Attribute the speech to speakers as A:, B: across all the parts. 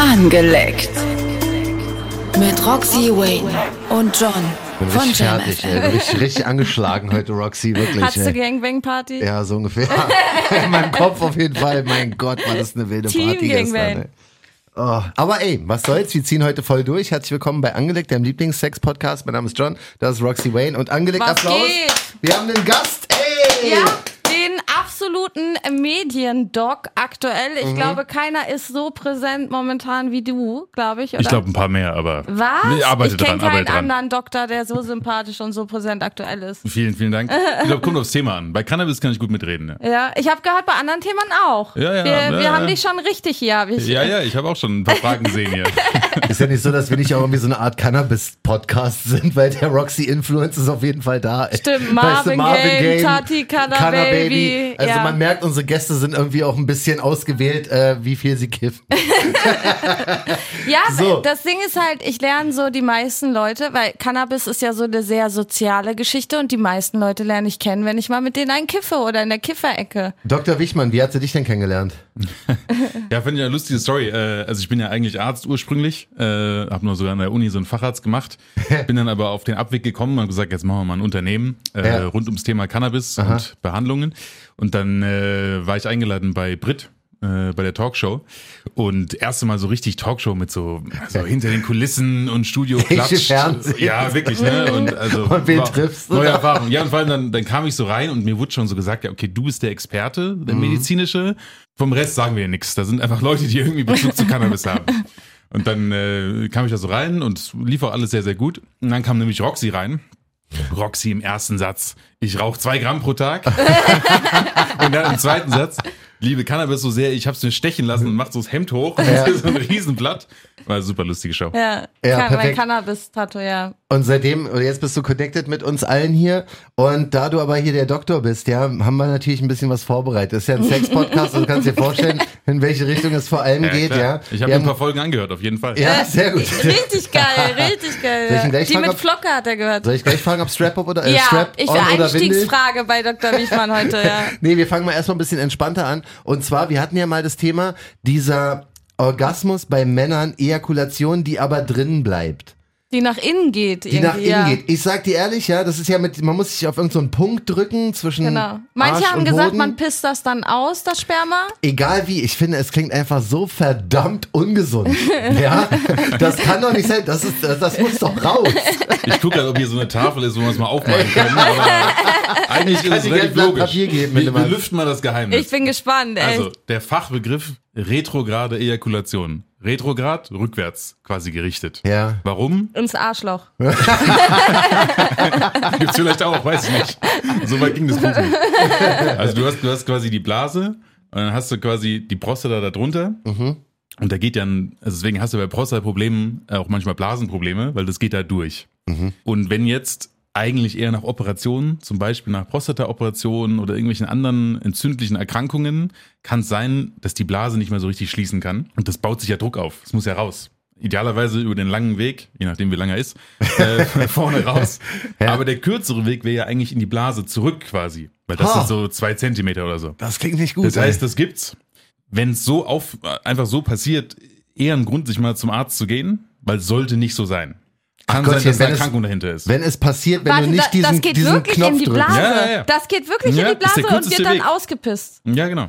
A: Angeleckt. Mit Roxy Wayne und John
B: bin
A: von
B: richtig
A: Jam
B: fertig, ey. Bin richtig, richtig angeschlagen heute, Roxy, wirklich.
C: Hattest du. Gangbang-Party?
B: Ja, so ungefähr. In meinem Kopf auf jeden Fall. Mein Gott, war das eine wilde
C: Team
B: Party gestern.
C: Gangbang.
B: Ey. Oh, aber ey, was soll's? Wir ziehen heute voll durch. Herzlich willkommen bei Angelegt, deinem Lieblings-Sex-Podcast. Mein Name ist John, das ist Roxy Wayne und Angelegt
C: Was
B: Applaus.
C: geht?
B: Wir haben einen Gast, ey!
C: Ja, absoluten Mediendoc aktuell.
B: Mhm.
C: Ich glaube, keiner ist so präsent momentan wie du, glaube ich. Oder?
D: Ich glaube ein paar mehr, aber
C: Was?
D: ich arbeite
C: ich kenne
D: dran,
C: keinen
D: arbeite dran.
C: anderen Doktor, der so sympathisch und so präsent aktuell ist.
D: Vielen, vielen Dank. Ich glaube, kommt aufs Thema an. Bei Cannabis kann ich gut mitreden. Ja,
C: Ja, ich habe gehört, bei anderen Themen auch.
D: Ja, ja,
C: wir
D: ja,
C: wir
D: ja.
C: haben dich schon richtig hier. Hab ich.
D: ja, ja ich habe auch schon ein paar Fragen gesehen hier.
B: Ist ja nicht so, dass wir nicht auch irgendwie so eine Art Cannabis-Podcast sind, weil der Roxy-Influence ist auf jeden Fall da.
C: Stimmt, Marvin Gaye, Tati, Canna
B: Canna
C: Baby,
B: Also
C: ja.
B: man merkt, unsere Gäste sind irgendwie auch ein bisschen ausgewählt, äh, wie viel sie kiffen.
C: Ja,
B: So.
C: das Ding ist halt, ich lerne so die meisten Leute, weil Cannabis ist ja so eine sehr soziale Geschichte und die meisten Leute lerne ich kennen, wenn ich mal mit denen einen kiffe oder in der Kifferecke.
B: Dr. Wichmann, wie hat sie dich denn kennengelernt?
D: Ja, finde ich eine lustige Story. Äh, Also ich bin ja eigentlich Arzt ursprünglich, äh, habe nur sogar an der Uni so einen Facharzt gemacht, bin dann aber auf den Abweg gekommen und gesagt, jetzt machen wir mal ein Unternehmen äh,
B: Ja.
D: rund ums Thema Cannabis und Behandlungen. Und dann äh, war ich eingeladen bei Brit. äh, Bei der Talkshow und erste Mal so richtig Talkshow mit so, so hinter den Kulissen und Studio Klatsch.
B: Fernsehen.
D: Ja, wirklich, ne? Und, also,
B: Und wen
D: war-
B: triffst du
D: Neue
B: da?
D: Erfahrung. Ja, und vor allem dann, dann kam ich so rein und mir wurde schon so gesagt, ja, okay, du bist der Experte, der
B: Mhm.
D: medizinische. Vom Rest sagen wir ja nichts. Da sind einfach Leute, die irgendwie Bezug zu Cannabis haben. Und dann äh, kam ich da so rein und lief auch alles sehr, sehr gut. Und dann kam nämlich Roxy rein. Roxy im ersten Satz, ich rauche zwei Gramm pro Tag. und dann im zweiten Satz, liebe Cannabis so sehr, ich hab's mir stechen lassen und macht so das Hemd hoch. Und so ein Riesenblatt. War eine super lustige Show.
C: Ja,
B: Ja,
C: kann, mein. Cannabis-Tattoo, ja.
B: Und seitdem, oder jetzt bist du connected mit uns allen hier. Und da du aber hier der Doktor bist, ja, haben wir natürlich ein bisschen was vorbereitet. Das ist ja ein Sex-Podcast, also du kannst dir vorstellen, in welche Richtung es vor allem geht,
D: klar.
B: ja.
D: Ich habe mir ein paar Folgen angehört, auf jeden Fall.
B: Ja, sehr gut.
C: Richtig geil, richtig geil.
B: Ich
C: ja. Die
B: fragen,
C: mit Flocke hat er gehört.
B: Soll ich gleich fragen, ob Strap-up oder äh,
C: ja,
B: Strap
C: ich
B: on
C: will
B: oder Windel?
C: Einstiegsfrage bei Dr. Wichmann heute, ja.
B: Nee, wir fangen mal erstmal ein bisschen entspannter an. Und zwar, wir hatten ja mal das Thema dieser Orgasmus bei Männern, Ejakulation, die aber drinnen bleibt.
C: Die nach innen geht.
B: Die nach
C: irgendwie,
B: innen
C: ja.
B: geht. Ich sag dir ehrlich, ja, das ist ja mit, man muss sich auf irgendeinen so einen Punkt drücken zwischen
C: Genau. Manche
B: Arsch
C: haben
B: und
C: gesagt,
B: Hoden.
C: man pisst das dann aus, das Sperma.
B: Egal wie, ich finde, es klingt einfach so verdammt ungesund. ja, das kann doch nicht sein. Das ist, das, das muss doch raus.
D: Ich gucke gerade, ob hier so eine Tafel ist, wo wir es mal aufmachen können. Aber eigentlich ist es relativ logisch.
B: Papier geben,
D: wir, wir lüften mal das Geheimnis.
C: Ich bin gespannt, ey.
D: also, der Fachbegriff retrograde Ejakulation. Retrograd, rückwärts quasi gerichtet.
B: Ja.
D: Warum?
C: Ins Arschloch.
D: Gibt's vielleicht auch, weiß ich nicht. So weit ging das Buch nicht. Also du hast, du hast quasi die Blase und dann hast du quasi die Prostata da drunter. Und da geht dann, also deswegen hast du bei Prostataproblemen auch manchmal Blasenprobleme, weil das geht da durch. Und wenn jetzt eigentlich eher nach Operationen, zum Beispiel nach Prostataoperationen oder irgendwelchen anderen entzündlichen Erkrankungen, kann es sein, dass die Blase nicht mehr so richtig schließen kann. Und das baut sich ja Druck auf. Es muss ja raus. Idealerweise über den langen Weg, je nachdem wie lang er ist, äh, vorne raus. Aber der kürzere Weg wäre ja eigentlich in die Blase zurück quasi. Weil das sind so zwei Zentimeter oder so.
B: Das klingt nicht gut.
D: Das heißt, das gibt's. Wenn es so auf, einfach so passiert, eher ein Grund, sich mal zum Arzt zu gehen, weil es sollte nicht so sein. Kann
B: Gottchen,
D: sein, dass
B: wenn
D: eine
B: es-
D: Erkrankung dahinter ist.
B: wenn es passiert, wenn
C: Warte,
B: du nicht
C: da,
B: diesen,
C: das geht
B: diesen
C: wirklich
B: Knopf
C: in die
B: drückst.
C: Blase.
D: Ja, ja, ja.
C: Das geht wirklich
D: Ja,
C: in die Blase und wird dann
D: Weg.
C: ausgepisst.
D: ja, genau.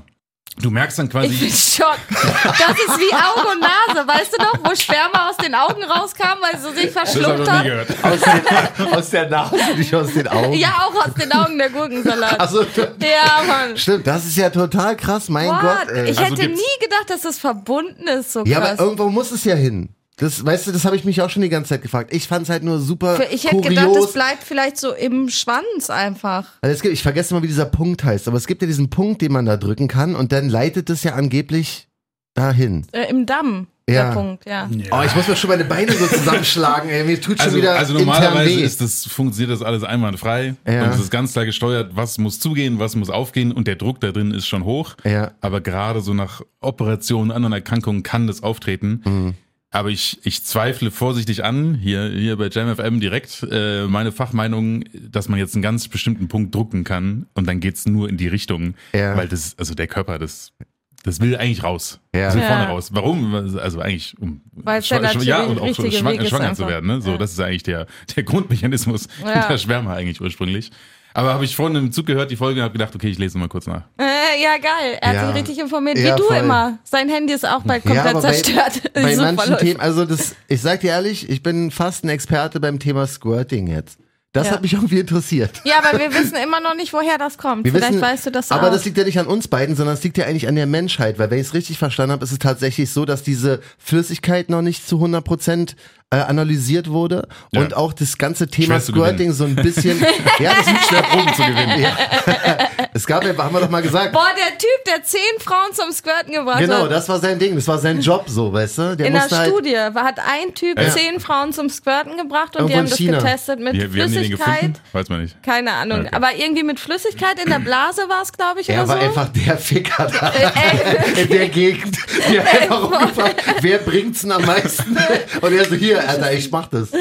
D: Du merkst dann
C: Ich bin
D: quasi,
C: schock. Das ist wie Auge und Nase. Weißt du noch, wo Sperma aus den Augen rauskam, weil sie sich
D: das habe
C: verschluckt
D: ich noch nie
C: hat?
D: gehört.
B: Aus, den, aus der Nase, nicht aus den Augen.
C: Ja, auch aus den Augen der Gurkensalat.
B: Also,
C: Ja, Mann.
B: stimmt, das ist ja total krass, mein
C: What?
B: Gott. Ey.
C: Ich
D: Also
C: hätte nie gedacht, dass das verbunden ist, so
B: ja,
C: krass.
B: aber irgendwo muss es ja hin. Das, weißt du, das habe ich mich auch schon die ganze Zeit gefragt. Ich fand es halt nur super
C: Für- ich hätte
B: kurios.
C: gedacht, das bleibt vielleicht so im Schwanz einfach.
B: Also es gibt, ich vergesse immer, wie dieser Punkt heißt, aber es gibt ja diesen Punkt, den man da drücken kann und dann leitet es ja angeblich dahin.
C: Äh, Im Damm,
B: Ja.
C: der Punkt, ja.
B: Oh, ich muss mir schon meine Beine so zusammenschlagen, ey. Mir tut schon
D: Also,
B: wieder
D: also normalerweise ist das, funktioniert das alles einwandfrei.
B: Ja.
D: Und es ist ganz klar gesteuert, was muss zugehen, was muss aufgehen und der Druck da drin ist schon hoch.
B: Ja.
D: Aber gerade so nach Operationen, anderen Erkrankungen kann das auftreten.
B: Mhm.
D: Aber ich, ich zweifle vorsichtig an, hier, hier bei JamFM direkt, äh, meine Fachmeinung, dass man jetzt einen ganz bestimmten Punkt drucken kann und dann geht's nur in die Richtung.
B: Ja.
D: Weil das, also der Körper, das das will eigentlich raus.
B: Ja.
D: Das will
C: Ja.
D: vorne raus. Warum? Also eigentlich, um
C: der
D: ja, und auch schwanger, schwanger zu werden. Ne? So,
C: Ja.
D: Das ist eigentlich der, der Grundmechanismus
C: Ja.
D: hinter Schwärmer eigentlich ursprünglich. Aber habe ich vorhin im Zug gehört, die Folge, und habe gedacht, okay, ich lese mal kurz nach.
C: Äh, ja, geil. Er hat
B: Ja.
C: sich richtig informiert.
B: Ja,
C: Wie du
B: voll.
C: immer. Sein Handy ist auch bald komplett
B: aber bei-
C: zerstört.
B: Bei manchen. Themen, also das, ich sag dir ehrlich, ich bin fast ein Experte beim Thema Squirting jetzt. Das
C: Ja.
B: hat mich irgendwie interessiert.
C: Ja, aber wir wissen immer noch nicht, woher das kommt.
B: Wir
C: Vielleicht
B: wissen,
C: weißt du das
B: aber
C: auch.
B: das liegt ja nicht an uns beiden, sondern es liegt ja eigentlich an der Menschheit, weil wenn ich es richtig verstanden habe, ist es tatsächlich so, dass diese Flüssigkeit noch nicht zu 100 Prozent äh, analysiert wurde
D: Ja.
B: und auch das ganze Thema Squirting so ein bisschen, ja, das ist
D: Schwer Proben zu gewinnen.
B: es gab ja, haben wir doch mal gesagt,
C: Boah, der Typ, der zehn Frauen zum Squirten gebracht
B: genau,
C: hat.
B: das war sein Ding, das war sein Job so, weißt du, der
C: In der
B: halt,
C: Studie war- hat ein Typ
B: Ja.
C: zehn Frauen zum Squirten gebracht und
B: Irgendwo
C: die haben das
B: China.
C: getestet mit
D: Wie, wie haben die den
C: Flüssigkeit.
D: Weiß man nicht.
C: Keine Ahnung.
D: Okay.
C: Aber irgendwie mit Flüssigkeit in der Blase war es, glaube ich,
B: er
C: oder
B: war
C: so.
B: einfach der Ficker da
C: Äh,
B: in der Gegend. Haben einfach rumgefragt, wer bringt's denn am meisten? Und er so, hier, Alter, ich mach das.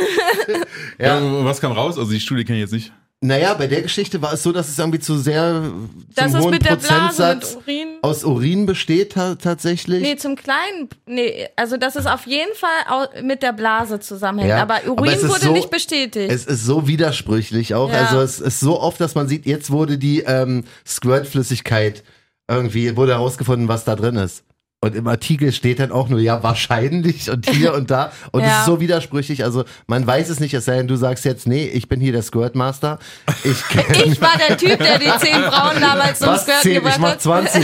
D: Ja. was kam raus? Also die Studie kenne ich jetzt nicht.
B: Naja, bei der Geschichte war es so, dass es irgendwie zu sehr
C: Das
B: zum hohen
C: mit der Blase,
B: Prozentsatz
C: Urin.
B: aus Urin besteht ta tatsächlich.
C: Nee, zum kleinen, nee, also das ist auf jeden Fall mit der Blase zusammenhängt.
B: Ja,
C: aber
B: aber
C: Urin
B: es ist
C: wurde
B: so-
C: nicht bestätigt.
B: Es ist so widersprüchlich auch.
C: Ja.
B: Also es ist so oft, dass man sieht, jetzt wurde die ähm, Squirt-Flüssigkeit irgendwie, wurde herausgefunden, was da drin ist. Und im Artikel steht dann auch nur, ja, wahrscheinlich und hier und da. Und es
C: Ja.
B: ist so widersprüchlich. Also man weiß es nicht, es sei denn, du sagst jetzt, nee, ich bin hier der Squirt-Master. Ich
C: ich war der Typ, der die zehn Frauen damals zum
B: was zehn, ich
C: gebracht
B: mach
C: hat.
B: 20.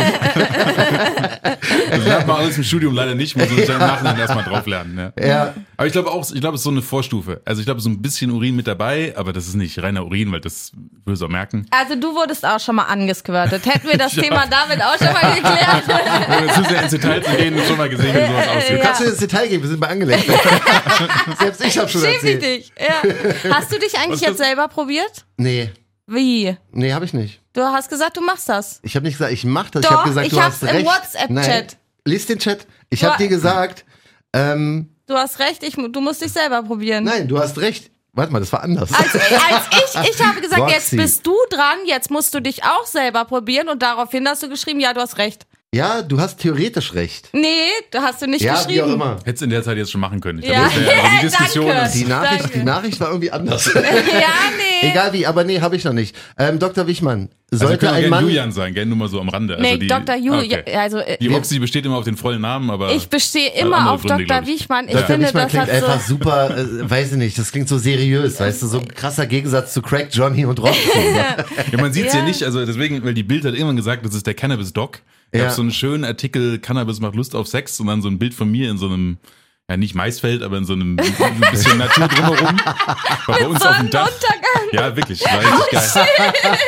D: Also lernt man alles im Studium leider nicht, muss man dann im Nachhinein erstmal drauf lernen. Ja.
B: ja.
D: Aber ich glaube auch, ich glaube, es ist so eine Vorstufe. Also ich glaube, so ein bisschen Urin mit dabei, aber das ist nicht reiner Urin, weil das würde auch merken.
C: Also du wurdest auch schon mal angesquirtet. Hätten wir das Thema damit auch schon mal geklärt.
D: Ohne zu sehr ins Detail zu gehen, schon mal gesehen, wie sowas aussieht.
C: Ja.
B: Kannst du ins Detail gehen? Wir sind bei angelegt. Selbst ich habe schon
C: Schäm
B: erzählt.
C: dich. Ja. Hast du dich eigentlich jetzt selber probiert?
B: Nee,
C: Wie?
B: nee, habe ich nicht.
C: Du hast gesagt, du machst das.
B: Ich habe nicht gesagt, ich mach das. ich
C: Doch,
B: habe gesagt,
C: ich
B: du
C: hab's
B: hast
C: im
B: recht.
C: WhatsApp-Chat.
B: Nein, Lies den Chat. Ich
C: Du-
B: habe dir gesagt, ähm,
C: Du hast recht, ich, du musst dich selber probieren.
B: nein, du hast recht. Warte mal, das war anders.
C: Als, als ich, ich habe gesagt,
B: Roxy.
C: jetzt bist du dran, jetzt musst du dich auch selber probieren und daraufhin hast du geschrieben, ja, du hast recht.
B: Ja, du hast theoretisch recht.
C: Nee, du hast du nicht
B: Ja, wie
C: geschrieben.
B: auch immer.
D: Hättest in der Zeit jetzt schon machen können. Ich
C: Ja.
D: glaube, das wäre- also die Diskussion
C: Danke.
D: ist,
B: Die Nachricht,
C: Danke.
B: die Nachricht war irgendwie anders.
C: Ja, nee.
B: Egal wie, aber nee, habe ich noch nicht. Ähm, Dr. Wichmann,
D: also
B: sollte
D: auch
B: ein Mann.
D: Julian sein, gerne nur mal so am Rande. Also
C: Nee,
D: die,
C: Dr. Ju,
D: Ah, okay.
C: ja, also äh,
D: Die Roxy besteht immer auf den vollen Namen, aber
C: ich bestehe
D: andere
C: immer auf
D: Gründe,
C: Dr.
D: glaub ich.
C: Wichmann. Ich
B: Dr.
C: finde,
B: Wichmann
C: das
B: klingt
C: hat
B: einfach
C: so.
B: super, äh, weiß ich nicht, das klingt so seriös, weißt du, so ein krasser Gegensatz zu Crack, Johnny und Roxy.
D: Ja, man sieht es ja.
C: Ja.
D: nicht, also deswegen, weil die Bild hat irgendwann gesagt, das ist der Cannabis-Doc. Ich
B: Ja.
D: habe so einen schönen Artikel, Cannabis macht Lust auf Sex und dann so ein Bild von mir in so einem, ja nicht Maisfeld, aber in so einem ein bisschen Natur drumherum. War bei uns auf dem Dach. Ja, wirklich, war richtig geil.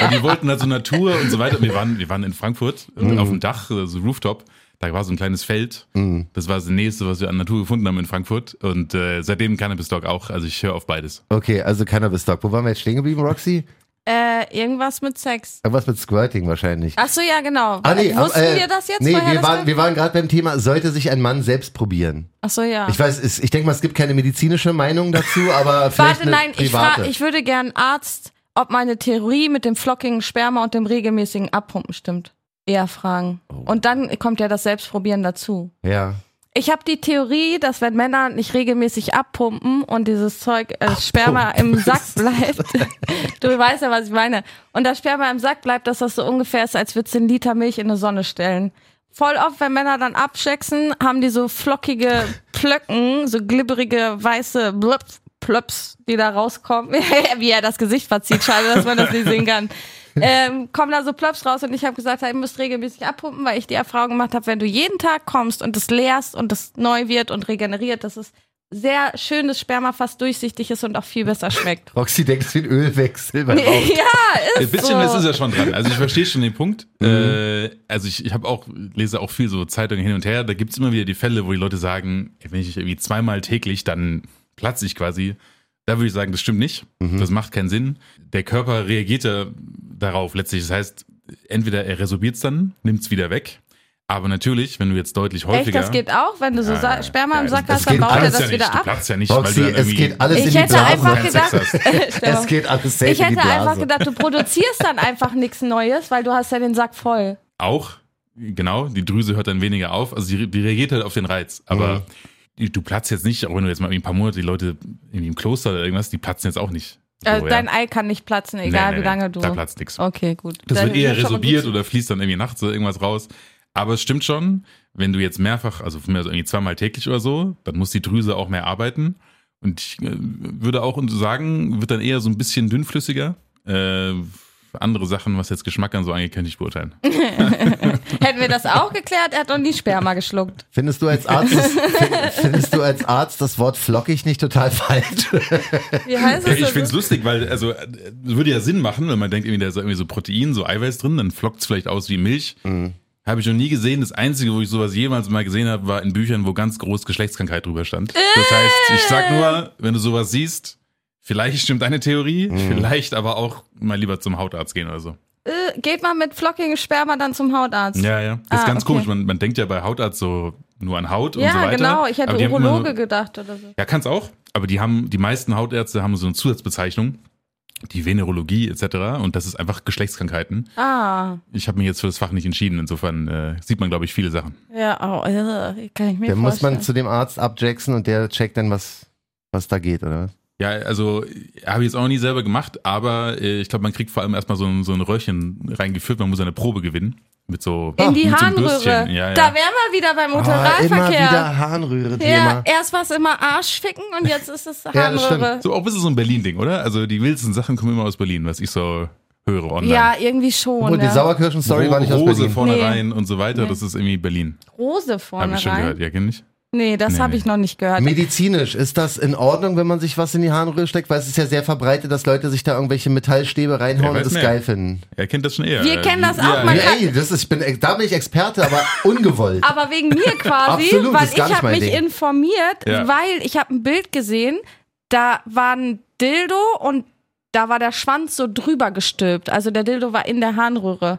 D: Und die wollten halt so Natur und so weiter. Wir waren, wir waren in Frankfurt
B: Mhm.
D: auf dem Dach, so Rooftop. Da war so ein kleines Feld.
B: Mhm.
D: Das war das nächste, was wir an Natur gefunden haben in Frankfurt. Und äh, seitdem Cannabis-Doc auch. Also ich höre auf beides.
B: Okay, also Cannabis-Doc. Wo waren wir jetzt stehen geblieben, Roxy?
C: Äh, irgendwas mit Sex.
B: Irgendwas mit Squirting wahrscheinlich.
C: Ach so, ja, genau.
B: Ah, nee,
C: Wussten
B: äh,
C: wir das jetzt?
B: Nee, wir waren, wir waren gerade beim Thema, sollte sich ein Mann selbst probieren?
C: Ach so, ja.
B: Ich weiß, es, ich denke mal, es gibt keine medizinische Meinung dazu, aber vielleicht
C: Warte,
B: eine
C: nein, ich,
B: private.
C: fra ich würde gern Arzt, ob meine Theorie mit dem flockigen Sperma und dem regelmäßigen Abpumpen stimmt. Eher fragen.
B: Oh.
C: Und dann kommt ja das Selbstprobieren dazu.
B: ja.
C: Ich habe die Theorie, dass wenn Männer nicht regelmäßig abpumpen und dieses Zeug, äh, Sperma im Sack bleibt, du weißt ja, was ich meine, und das Sperma im Sack bleibt, dass das so ungefähr ist, als würdest du einen Liter Milch in eine Sonne stellen. Voll oft, wenn Männer dann abschätzen, haben die so flockige Plöcken, so glibberige weiße Blöps, Plöps, die da rauskommen. Wie er das Gesicht verzieht, schade, dass man das nicht sehen kann. Ähm, kommen da so Plöps raus und ich habe gesagt, ihr müsst regelmäßig abpumpen, weil ich die Erfahrung gemacht habe, wenn du jeden Tag kommst und es leerst und es neu wird und regeneriert, dass es sehr schönes Sperma fast durchsichtig ist und auch viel besser schmeckt.
B: Roxy denkt, es ist wie ein Ölwechsel. beim
C: ja, ist
D: Ein bisschen
C: so.
D: ist es ja schon dran. Also ich verstehe schon den Punkt. Äh, also ich, ich habe auch, lese auch viel so Zeitungen hin und her. Da gibt's immer wieder die Fälle, wo die Leute sagen, wenn ich irgendwie zweimal täglich, dann platze ich quasi. Da würde ich sagen, das stimmt nicht. Das macht keinen Sinn. Der Körper reagiert ja darauf letztlich. Das heißt, entweder er resorbiert's dann, nimmt's wieder weg. Aber natürlich, wenn du jetzt deutlich
C: Echt,
D: häufiger.
C: das geht auch, wenn du so Sa Sperma im
D: Ja,
C: Sack
D: das
C: hast, dann baut er das
D: ja nicht.
C: wieder
D: Du
C: ab.
D: platzt ja nicht,
B: Roxy,
D: weil du
B: es geht alles in
C: Ich
B: die
C: hätte
B: Blase.
D: keinen Sex
C: gedacht,
B: Es geht alles safe
C: ich
B: in die
C: hätte
B: Blase.
C: einfach gedacht, du produzierst dann einfach nichts Neues, weil du hast ja den Sack voll.
D: Auch. genau, die Drüse hört dann weniger auf. Also die, die reagiert halt auf den Reiz. Aber die, du platzt jetzt nicht, auch wenn du jetzt mal irgendwie ein paar Monate die Leute irgendwie im Kloster oder irgendwas, die platzen jetzt auch nicht. So,
C: Also
D: ja.
C: dein Ei kann nicht platzen, egal
D: Nee, nee,
C: wie lange
D: nee,
C: du.
D: Da platzt nichts.
C: Okay, gut.
D: Das
C: Dann
D: wird eher resorbiert oder fließt dann irgendwie nachts oder irgendwas raus. Aber es stimmt schon, wenn du jetzt mehrfach, also von mir aus irgendwie zweimal täglich oder so, dann muss die Drüse auch mehr arbeiten. Und ich äh, würde auch sagen, wird dann eher so ein bisschen dünnflüssiger. Äh, andere Sachen, was jetzt Geschmack an so angeht, kann ich nicht beurteilen.
C: Hätten wir das auch geklärt, er hat doch nie Sperma geschluckt.
B: Findest du als Arzt, findest du als Arzt das Wort flockig nicht total falsch?
C: Wie heißt
D: Ja,
C: es?
D: ich finde es lustig, weil, also, äh, würde ja Sinn machen, wenn man denkt, irgendwie, da ist irgendwie so Protein, so Eiweiß drin, dann flockt es vielleicht aus wie Milch. Habe ich noch nie gesehen. Das Einzige, wo ich sowas jemals mal gesehen habe, war in Büchern, wo ganz groß Geschlechtskrankheit drüber stand. Das heißt, ich sag nur, wenn du sowas siehst, vielleicht stimmt deine Theorie, vielleicht aber auch mal lieber zum Hautarzt gehen oder so.
C: Äh, geht man mit flockigem Sperma dann zum Hautarzt?
D: Ja, ja. Das ist
C: Ah,
D: ganz
C: okay.
D: komisch. Man, man denkt ja bei Hautarzt so nur an Haut und
C: Ja,
D: so weiter.
C: genau. Ich hätte Urologe
D: so-
C: gedacht oder so.
D: Ja, kann's auch. Aber die haben, die meisten Hautärzte haben so eine Zusatzbezeichnung, die Venerologie etc. Und das ist einfach Geschlechtskrankheiten.
C: Ah,
D: Ich habe mich jetzt für das Fach nicht entschieden. Insofern äh, sieht man, glaube ich, viele Sachen.
C: ja, oh, äh, kann ich mir
B: Dann muss
C: vorstellen.
B: man zu dem Arzt abjacksen und der checkt dann, was, was da geht, oder was?
D: Ja, also habe ich jetzt auch noch nie selber gemacht, aber äh, ich glaube, man kriegt vor allem erstmal so ein, so ein Röhrchen reingeführt. Man muss eine Probe gewinnen. Mit so,
C: In die
D: mit so einem
C: Harnröhre.
D: Bürstchen. Ja, ja.
C: Da wären wir wieder beim
B: Ah, immer
C: Motorradverkehr.
B: wieder Harnröhre-Thema.
C: ja, erst war es immer Arschficken und jetzt ist es
B: das
C: Harnröhre.
D: so auch ein bisschen so ein Berlin-Ding, oder? Also die wildesten Sachen kommen immer aus Berlin, was ich so höre online.
C: Ja, irgendwie schon.
B: Und die
C: ja.
B: Sauerkirschen-Story war nicht aus
D: Rose
B: Berlin.
D: vorne
C: Nee.
D: rein und so weiter,
C: Nee.
D: das ist irgendwie Berlin.
C: Rose vorne
D: ich schon
C: rein.
D: gehört. Ja, kenn ich.
C: Nee, das
D: Nee,
C: habe
D: nee.
C: ich noch nicht gehört.
B: Medizinisch, ist das in Ordnung, wenn man sich was in die Harnröhre steckt? Weil es ist ja sehr verbreitet, dass Leute sich da irgendwelche Metallstäbe reinhauen und das
D: mehr.
B: geil finden.
D: Er kennt das schon eher.
C: Wir kennen das auch,
D: ja,
C: man
D: ja.
B: Ey, das ist, ich bin, da bin ich Experte, aber ungewollt.
C: Aber wegen mir quasi,
B: Absolut,
C: weil
B: ist gar
C: ich habe mich
B: Ding.
C: informiert,
D: Ja.
C: weil ich habe ein Bild gesehen, da war ein Dildo und da war der Schwanz so drüber gestülpt. Also der Dildo war in der Harnröhre.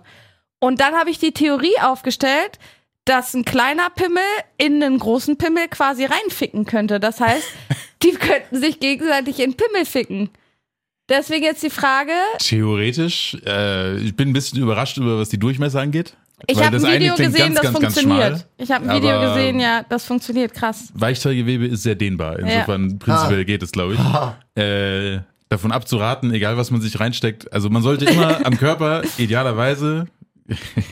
C: Und dann habe ich die Theorie aufgestellt, dass ein kleiner Pimmel in einen großen Pimmel quasi reinficken könnte. Das heißt, die könnten sich gegenseitig in Pimmel ficken. Deswegen jetzt die Frage,
D: Theoretisch, äh, ich bin ein bisschen überrascht über, was die Durchmesser angeht.
C: ich habe ein Video gesehen,
D: ganz,
C: das
D: ganz, ganz
C: funktioniert.
D: schmal,
C: ich habe ein Video gesehen, ja, das funktioniert krass.
D: Weichteilgewebe ist sehr dehnbar. Insofern prinzipiell geht es, glaube ich.
B: Ah.
D: Äh, davon abzuraten, egal was man sich reinsteckt. Also man sollte immer am Körper idealerweise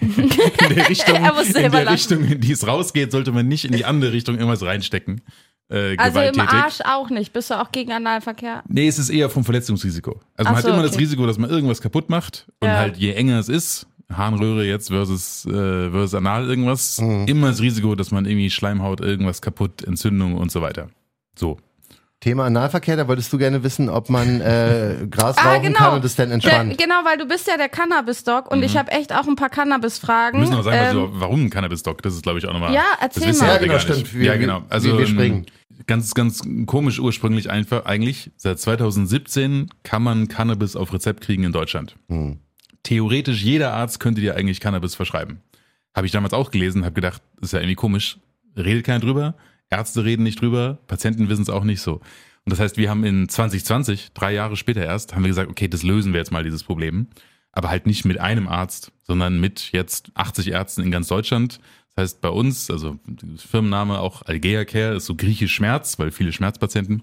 D: in der Richtung,
C: Er muss
D: in der. Richtung, in die es rausgeht, sollte man nicht in die andere Richtung irgendwas reinstecken. Äh,
C: Also im. Arsch auch nicht. Bist du auch gegen Analverkehr?
D: Nee, es ist eher vom Verletzungsrisiko. Also man
C: Ach
D: hat
C: so,
D: immer das
C: okay.
D: Risiko, dass man irgendwas kaputt macht. Und
C: Ja.
D: halt je enger es ist, Harnröhre jetzt versus, äh, versus Anal irgendwas, immer das Risiko, dass man irgendwie Schleimhaut, irgendwas kaputt, Entzündung und so weiter. So.
B: Thema Analverkehr, da wolltest du gerne wissen, ob man äh, Gras
C: Ah,
B: rauchen
C: genau.
B: kann und es dann
C: Der,
B: entspannt.
C: genau, weil du bist ja der Cannabis-Doc und ich habe echt auch ein paar Cannabis-Fragen.
D: Wir müssen aber sagen,
C: Ähm,
D: also, warum ein Cannabis-Doc? Das ist, glaube ich, auch nochmal.
C: Ja,
D: das
C: erzähl
D: wissen
C: mal.
D: ja
B: genau, stimmt. Wir-
D: ja, genau.
B: wir-
D: Also,
B: wir
D: ähm,
B: springen.
D: Ganz, ganz komisch ursprünglich einfach eigentlich. Seit 2017 kann man Cannabis auf Rezept kriegen in Deutschland.
B: Hm.
D: Theoretisch jeder Arzt könnte dir eigentlich Cannabis verschreiben. Habe ich damals auch gelesen, habe gedacht, das ist ja irgendwie komisch. Redet keiner drüber, Ärzte reden nicht drüber, Patienten wissen es auch nicht so. Und das heißt, wir haben in 2020, drei Jahre später erst, haben wir gesagt, okay, das lösen wir jetzt mal dieses Problem. Aber halt nicht mit einem Arzt, sondern mit jetzt 80 Ärzten in ganz Deutschland. Das heißt, bei uns, also Firmenname auch Algea Care, ist so griechisch Schmerz, weil viele Schmerzpatienten,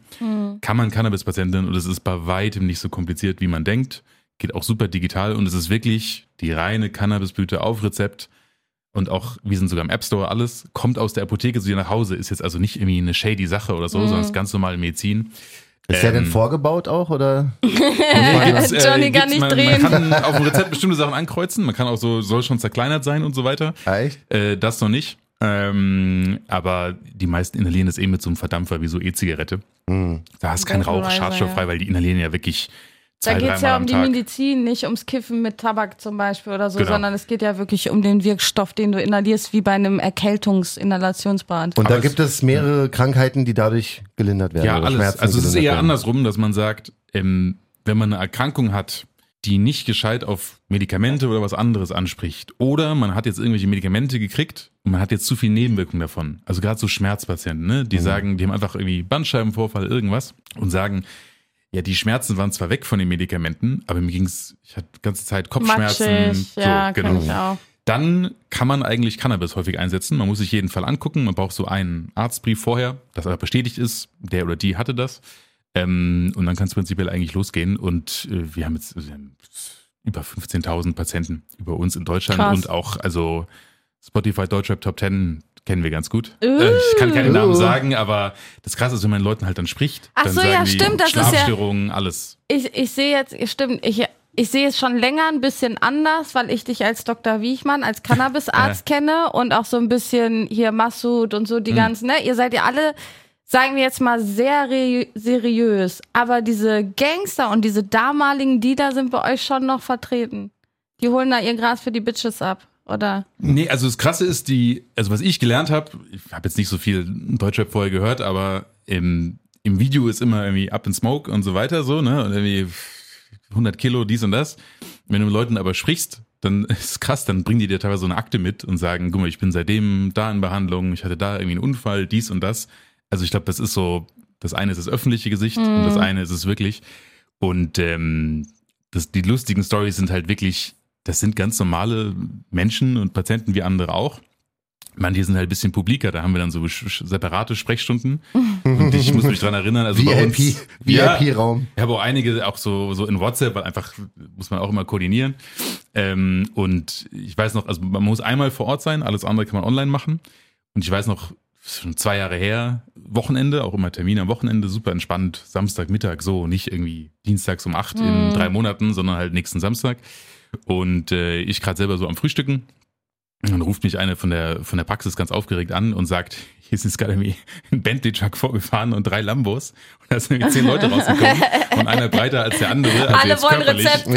D: kann man Cannabis-Patienten und es ist bei weitem nicht so kompliziert, wie man denkt. Geht auch super digital und es ist wirklich die reine Cannabisblüte auf Rezept und auch, wir sind sogar im App Store, alles kommt aus der Apotheke zu dir nach Hause, ist jetzt also nicht irgendwie eine shady Sache oder so, sondern ist ganz normale Medizin.
B: Ist der denn
D: ähm,
B: vorgebaut auch oder?
D: Gibt's,
C: Johnny kann
D: gibt's-
C: nicht
D: man,
C: drehen.
D: Man kann auf dem Rezept bestimmte Sachen ankreuzen, man kann auch so, soll schon zerkleinert sein und so weiter.
B: Ah, Echt?
D: Äh, das noch nicht. Ähm, aber die meisten inhalieren das eh mit so einem Verdampfer wie so E-Zigarette.
B: Hm.
D: Da ist kein Rauch schadstofffrei,
C: ja.
D: weil die inhalieren ja wirklich
C: Da geht es ja um die. Medizin, nicht ums Kiffen mit Tabak zum Beispiel oder so,
D: Genau.
C: sondern es geht ja wirklich um den Wirkstoff, den du inhalierst, wie bei einem Erkältungsinhalationsbad.
B: Und da gibt es mehrere Krankheiten, die dadurch gelindert werden.
D: Ja,
B: oder
D: alles.
B: Schmerzen,
D: Also es ist eher
B: werden.
D: andersrum, dass man sagt, ähm, wenn man eine Erkrankung hat, die nicht gescheit auf Medikamente oder was anderes anspricht. Oder man hat jetzt irgendwelche Medikamente gekriegt und man hat jetzt zu viel Nebenwirkungen davon. Also gerade so Schmerzpatienten, ne?
B: Mhm.
D: die sagen, die haben einfach irgendwie Bandscheibenvorfall, irgendwas und sagen, ja, die Schmerzen waren zwar weg von den Medikamenten, aber mir ging's, ich hatte die ganze Zeit Kopfschmerzen.
C: Matschig, ja,
D: so,
C: kenn
D: genau.
C: ich auch.
D: dann kann man eigentlich Cannabis häufig einsetzen. Man muss sich jeden Fall angucken. Man braucht so einen Arztbrief vorher, dass er bestätigt ist, der oder die hatte das. Ähm, und dann kann es prinzipiell eigentlich losgehen. Und äh, wir haben jetzt haben über 15.000 Patienten über uns in Deutschland
C: Krass.
D: und auch, also Spotify Deutschrap Top 10 kennen wir ganz gut. Äh, ich kann keine Namen
B: Uh.
D: sagen, aber das Krasse ist, wenn man den Leuten halt dann spricht,
C: Ach
D: dann
C: so,
D: sagen
C: ja,
D: die
C: stimmt, das ist ja-
D: Schlafstörungen, alles.
C: Ich, ich sehe jetzt, stimmt, ich, ich sehe es schon länger ein bisschen anders, weil ich dich als Dr. Wiechmann, als Cannabisarzt kenne und auch so ein bisschen hier Massoud und so die
D: Mhm.
C: ganzen, ne? Ihr seid ja alle, sagen wir jetzt mal, sehr seriös. Aber diese Gangster und diese damaligen Dealer sind bei euch schon noch vertreten. Die holen da ihr Gras für die Bitches ab, oder?
D: Nee, also das Krasse ist die, also was ich gelernt habe, ich habe jetzt nicht so viel Deutschrap vorher gehört, aber im, im Video ist immer irgendwie Up in Smoke und so weiter so, ne? Und irgendwie 100 Kilo, dies und das. Wenn du mit Leuten aber sprichst, dann ist es krass, dann bringen die dir teilweise so eine Akte mit und sagen, guck mal, ich bin seitdem da in Behandlung, ich hatte da irgendwie einen Unfall, dies und das. Also ich glaube, das ist so, das eine ist das öffentliche Gesicht und das eine ist es wirklich. Und ähm, das, die lustigen Stories sind halt wirklich, das sind ganz normale Menschen und Patienten wie andere auch. Manche sind halt ein bisschen publiker, da haben wir dann so separate Sprechstunden. Und ich muss mich dran erinnern, also bei uns,
B: VIP,
D: Ja,
B: VIP-Raum.
D: ich habe auch einige auch so, so in WhatsApp, weil einfach muss man auch immer koordinieren. Ähm, und ich weiß noch, also man muss einmal vor Ort sein, alles andere kann man online machen. Und ich weiß noch, schon zwei Jahre her, Wochenende, auch immer Termine am Wochenende, super entspannt, Samstagmittag so, nicht irgendwie dienstags um acht in drei Monaten, sondern halt nächsten Samstag. Und äh, ich gerade selber so am Frühstücken. Und dann ruft mich eine von der, von der Praxis ganz aufgeregt an und sagt, hier ist jetzt gerade irgendwie ein Bentley-Truck vorgefahren und drei Lambos. Und da sind irgendwie zehn Leute rausgekommen und einer breiter als der andere. Also
C: Alle wollen
D: körperlich.
C: Rezept.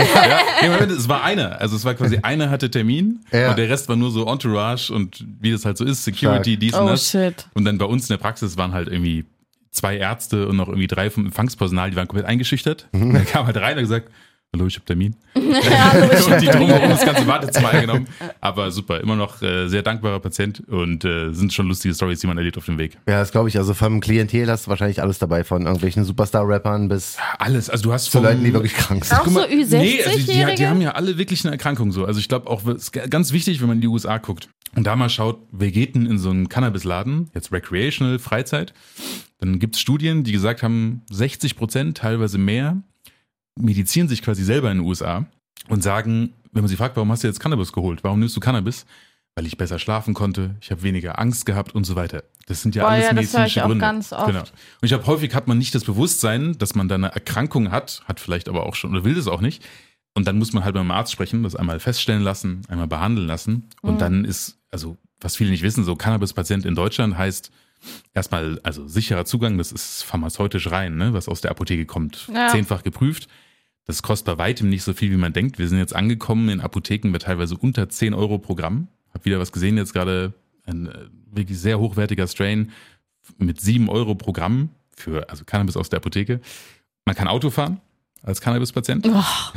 D: Ja, es war einer. Also es war quasi einer hatte Termin
B: Ja.
D: und der Rest war nur so Entourage und wie das halt so ist, Security,
B: Stark.
D: dies und
C: Oh
D: das.
C: shit.
D: Und dann bei uns in der Praxis waren halt irgendwie zwei Ärzte und noch irgendwie drei vom Empfangspersonal, die waren komplett eingeschüchtert. Und dann kam halt rein und gesagt, hallo, ich habe Termin. und die drumherum das ganze Wartezimmer eingenommen. Aber super, immer noch äh, sehr dankbarer Patient und äh, sind schon lustige Stories, die man erlebt auf dem Weg.
B: Ja, das glaube ich. Also vom Klientel hast du wahrscheinlich alles dabei, von irgendwelchen Superstar-Rappern bis
D: Alles, also du hast
B: zu Leuten, die wirklich krank sind.
C: Auch so
D: Nee, also die, die,
C: Ü60-Jährige?
D: die haben ja alle wirklich eine Erkrankung so. Also ich glaube auch, es ist ganz wichtig, wenn man in die USA guckt und da mal schaut, wer geht denn in so einen Cannabisladen, jetzt Recreational, Freizeit, dann gibt es Studien, die gesagt haben, 60 Prozent, teilweise mehr, medizieren sich quasi selber in den USA und sagen, wenn man sie fragt, warum hast du jetzt Cannabis geholt? Warum nimmst du Cannabis? Weil ich besser schlafen konnte, ich habe weniger Angst gehabt und so weiter. Das sind ja
C: Boah,
D: alles
C: ja, das höre ich
D: medizinische
C: auch
D: Gründe.
C: ganz oft.
D: Genau. Und ich glaube, häufig hat man nicht das Bewusstsein, dass man da eine Erkrankung hat, hat vielleicht aber auch schon oder will das auch nicht. Und dann muss man halt beim Arzt sprechen, das einmal feststellen lassen, einmal behandeln lassen. Und
C: Mhm.
D: dann ist, also was viele nicht wissen, so Cannabis-Patient in Deutschland heißt erstmal, also sicherer Zugang, das ist pharmazeutisch rein, ne, was aus der Apotheke kommt,
C: Ja.
D: zehnfach geprüft. Das kostet bei weitem nicht so viel, wie man denkt. Wir sind jetzt angekommen in Apotheken mit teilweise unter 10 Euro pro Gramm. Hab wieder was gesehen, jetzt gerade ein äh, wirklich sehr hochwertiger Strain mit 7 Euro pro Gramm für, also Cannabis aus der Apotheke. Man kann Auto fahren als Cannabis-Patient.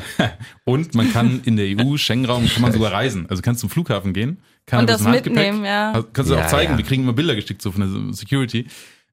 D: Und man kann in der EU, Schengen-Raum, kann man sogar reisen. Also kannst zum Flughafen gehen,
C: Und
D: Cannabis
C: das
D: im Handgepäck.
C: mitnehmen, ja.
D: Kannst du
B: Ja,
D: auch zeigen,
B: ja.
D: wir kriegen immer Bilder geschickt, so von der Security.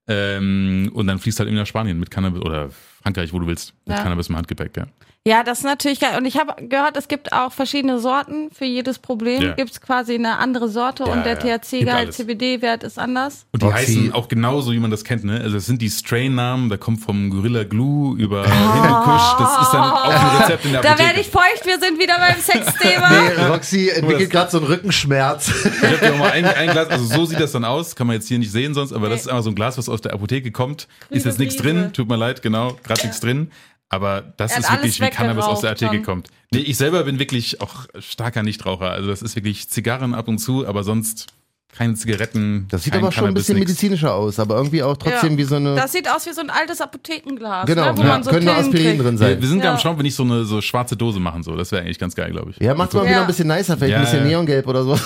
D: Ähm, und dann fließt halt irgendwie nach Spanien mit Cannabis oder Frankreich, wo du willst, mit
C: Ja.
D: Cannabis im Handgepäck, ja.
C: Ja, das ist natürlich geil. Und ich habe gehört, es gibt auch verschiedene Sorten. Für jedes Problem
D: Ja.
C: gibt's quasi eine andere Sorte
D: Ja,
C: und der
D: ja. Gibt
C: THC-Gehalt. CBD-Wert ist anders.
D: Und die
B: Roxy.
D: heißen auch genauso, wie man das kennt, ne? Also es sind die Strain-Namen, da kommt vom Gorilla Glue über Hindukusch, das ist dann auch ein Rezept in der
C: Da
D: Apotheke.
C: werde ich feucht, wir sind wieder beim Sexthema.
B: Nee, Roxy entwickelt gerade so einen Rückenschmerz.
D: Ich habe dir auch mal ein, ein Glas, also so sieht das dann aus, kann man jetzt hier nicht sehen sonst, aber das ist einfach so ein Glas, was aus der Apotheke kommt. ist jetzt nichts drin, tut mir leid, genau, gerade nichts drin. Aber das
C: hat
D: ist wirklich, wie Cannabis aus der Apotheke
C: schon.
D: kommt. Nee, ich selber bin wirklich auch starker Nichtraucher. Also das ist wirklich Zigarren ab und zu, aber sonst keine Zigaretten.
B: Das sieht aber schon ein bisschen
D: nix.
B: medizinischer aus, aber irgendwie auch trotzdem
C: Ja.
B: wie so eine.
C: Das sieht aus wie so ein altes Apothekenglas,
B: genau,
C: ne, wo
B: ja,
C: man so
B: können nur
C: Pillen
B: Aspirin
C: kriegt.
B: drin
D: Wir,
B: sein.
D: wir sind
C: Ja.
D: am Schauen, wenn ich so eine so schwarze Dose machen so. Das wäre eigentlich ganz geil, glaube ich.
B: Ja, macht's mal
C: Ja.
B: wieder ein bisschen nicer, vielleicht
D: Ja,
B: ein bisschen
D: ja.
B: Neongelb oder so.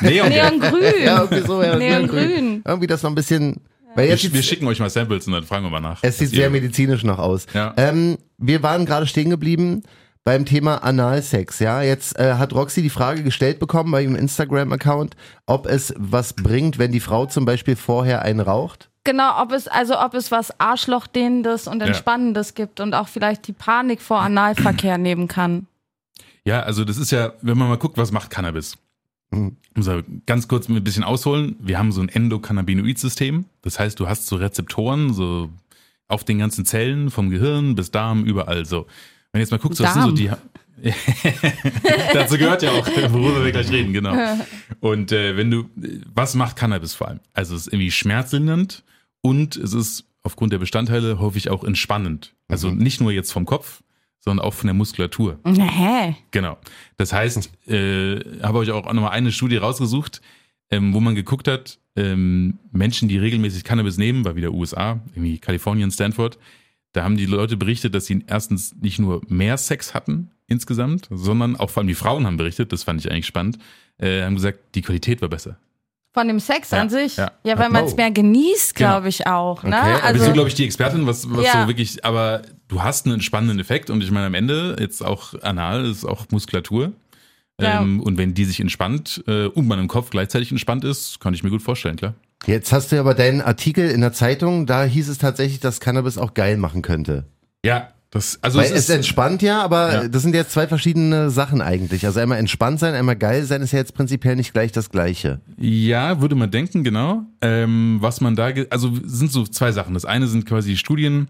D: Neon,
C: Neongrün.
B: ja, irgendwie so, ja,
C: Neongrün.
B: Irgendwie das noch ein bisschen. Weil
D: wir,
B: jetzt
D: wir
B: sieht's-
D: schicken euch mal Samples und dann fragen wir mal nach.
B: Es sieht sehr medizinisch noch aus.
D: Ja.
B: Ähm, wir waren gerade stehen geblieben beim Thema Analsex. Ja, jetzt äh, hat Roxy die Frage gestellt bekommen bei ihrem Instagram-Account, ob es was bringt, wenn die Frau zum Beispiel vorher einen raucht.
C: Genau, ob es, also ob es was Arschlochdehnendes und
D: Ja.
C: Entspannendes gibt und auch vielleicht die Panik vor Analverkehr nehmen kann.
D: Ja, also das ist ja, wenn man mal guckt, was macht Cannabis? Muss aber ganz kurz ein bisschen ausholen. Wir haben so ein Endokannabinoid-System. Das heißt, du hast so Rezeptoren, so auf den ganzen Zellen, vom Gehirn bis Darm, überall so. Wenn du jetzt mal guckst, was sind so
C: Darm.
D: die. Dazu gehört ja auch, worüber wir gleich reden, genau. Und äh, wenn du, was macht Cannabis vor allem? Also es ist irgendwie schmerzlindernd und es ist aufgrund der Bestandteile häufig auch entspannend. Also nicht nur jetzt vom Kopf, sondern auch von der Muskulatur.
C: Hä?
D: Genau. Das heißt, äh, habe euch auch nochmal eine Studie rausgesucht, ähm, wo man geguckt hat, ähm, Menschen, die regelmäßig Cannabis nehmen, war wieder USA, irgendwie Kalifornien, Stanford, da haben die Leute berichtet, dass sie erstens nicht nur mehr Sex hatten insgesamt, sondern auch vor allem die Frauen haben berichtet, das fand ich eigentlich spannend, äh, haben gesagt, die Qualität war besser.
C: Von dem Sex
D: Ja,
C: an sich?
D: ja.
C: Ja, weil man es mehr genießt,
D: Genau.
C: glaube ich auch. Ne?
B: Okay, aber
D: Also, bist du, glaube ich, die Expertin, was, was
C: Ja.
D: so wirklich, aber du hast einen entspannenden Effekt und ich meine, am Ende, jetzt auch anal, ist auch Muskulatur.
C: Ja.
D: Ähm, und wenn die sich entspannt äh, und man im Kopf gleichzeitig entspannt ist, kann ich mir gut vorstellen, klar.
B: Jetzt hast du ja aber deinen Artikel in der Zeitung, da hieß es tatsächlich, dass Cannabis auch geil machen könnte.
D: Ja, das, also
B: Weil
D: es
B: es,
D: ist,
B: entspannt ja, aber
D: Ja.
B: das sind jetzt zwei verschiedene Sachen eigentlich. Also einmal entspannt sein, einmal geil sein ist ja jetzt prinzipiell nicht gleich das gleiche.
D: Ja, würde man denken, genau. Ähm, was man da, also sind so zwei Sachen. Das eine sind quasi Studien,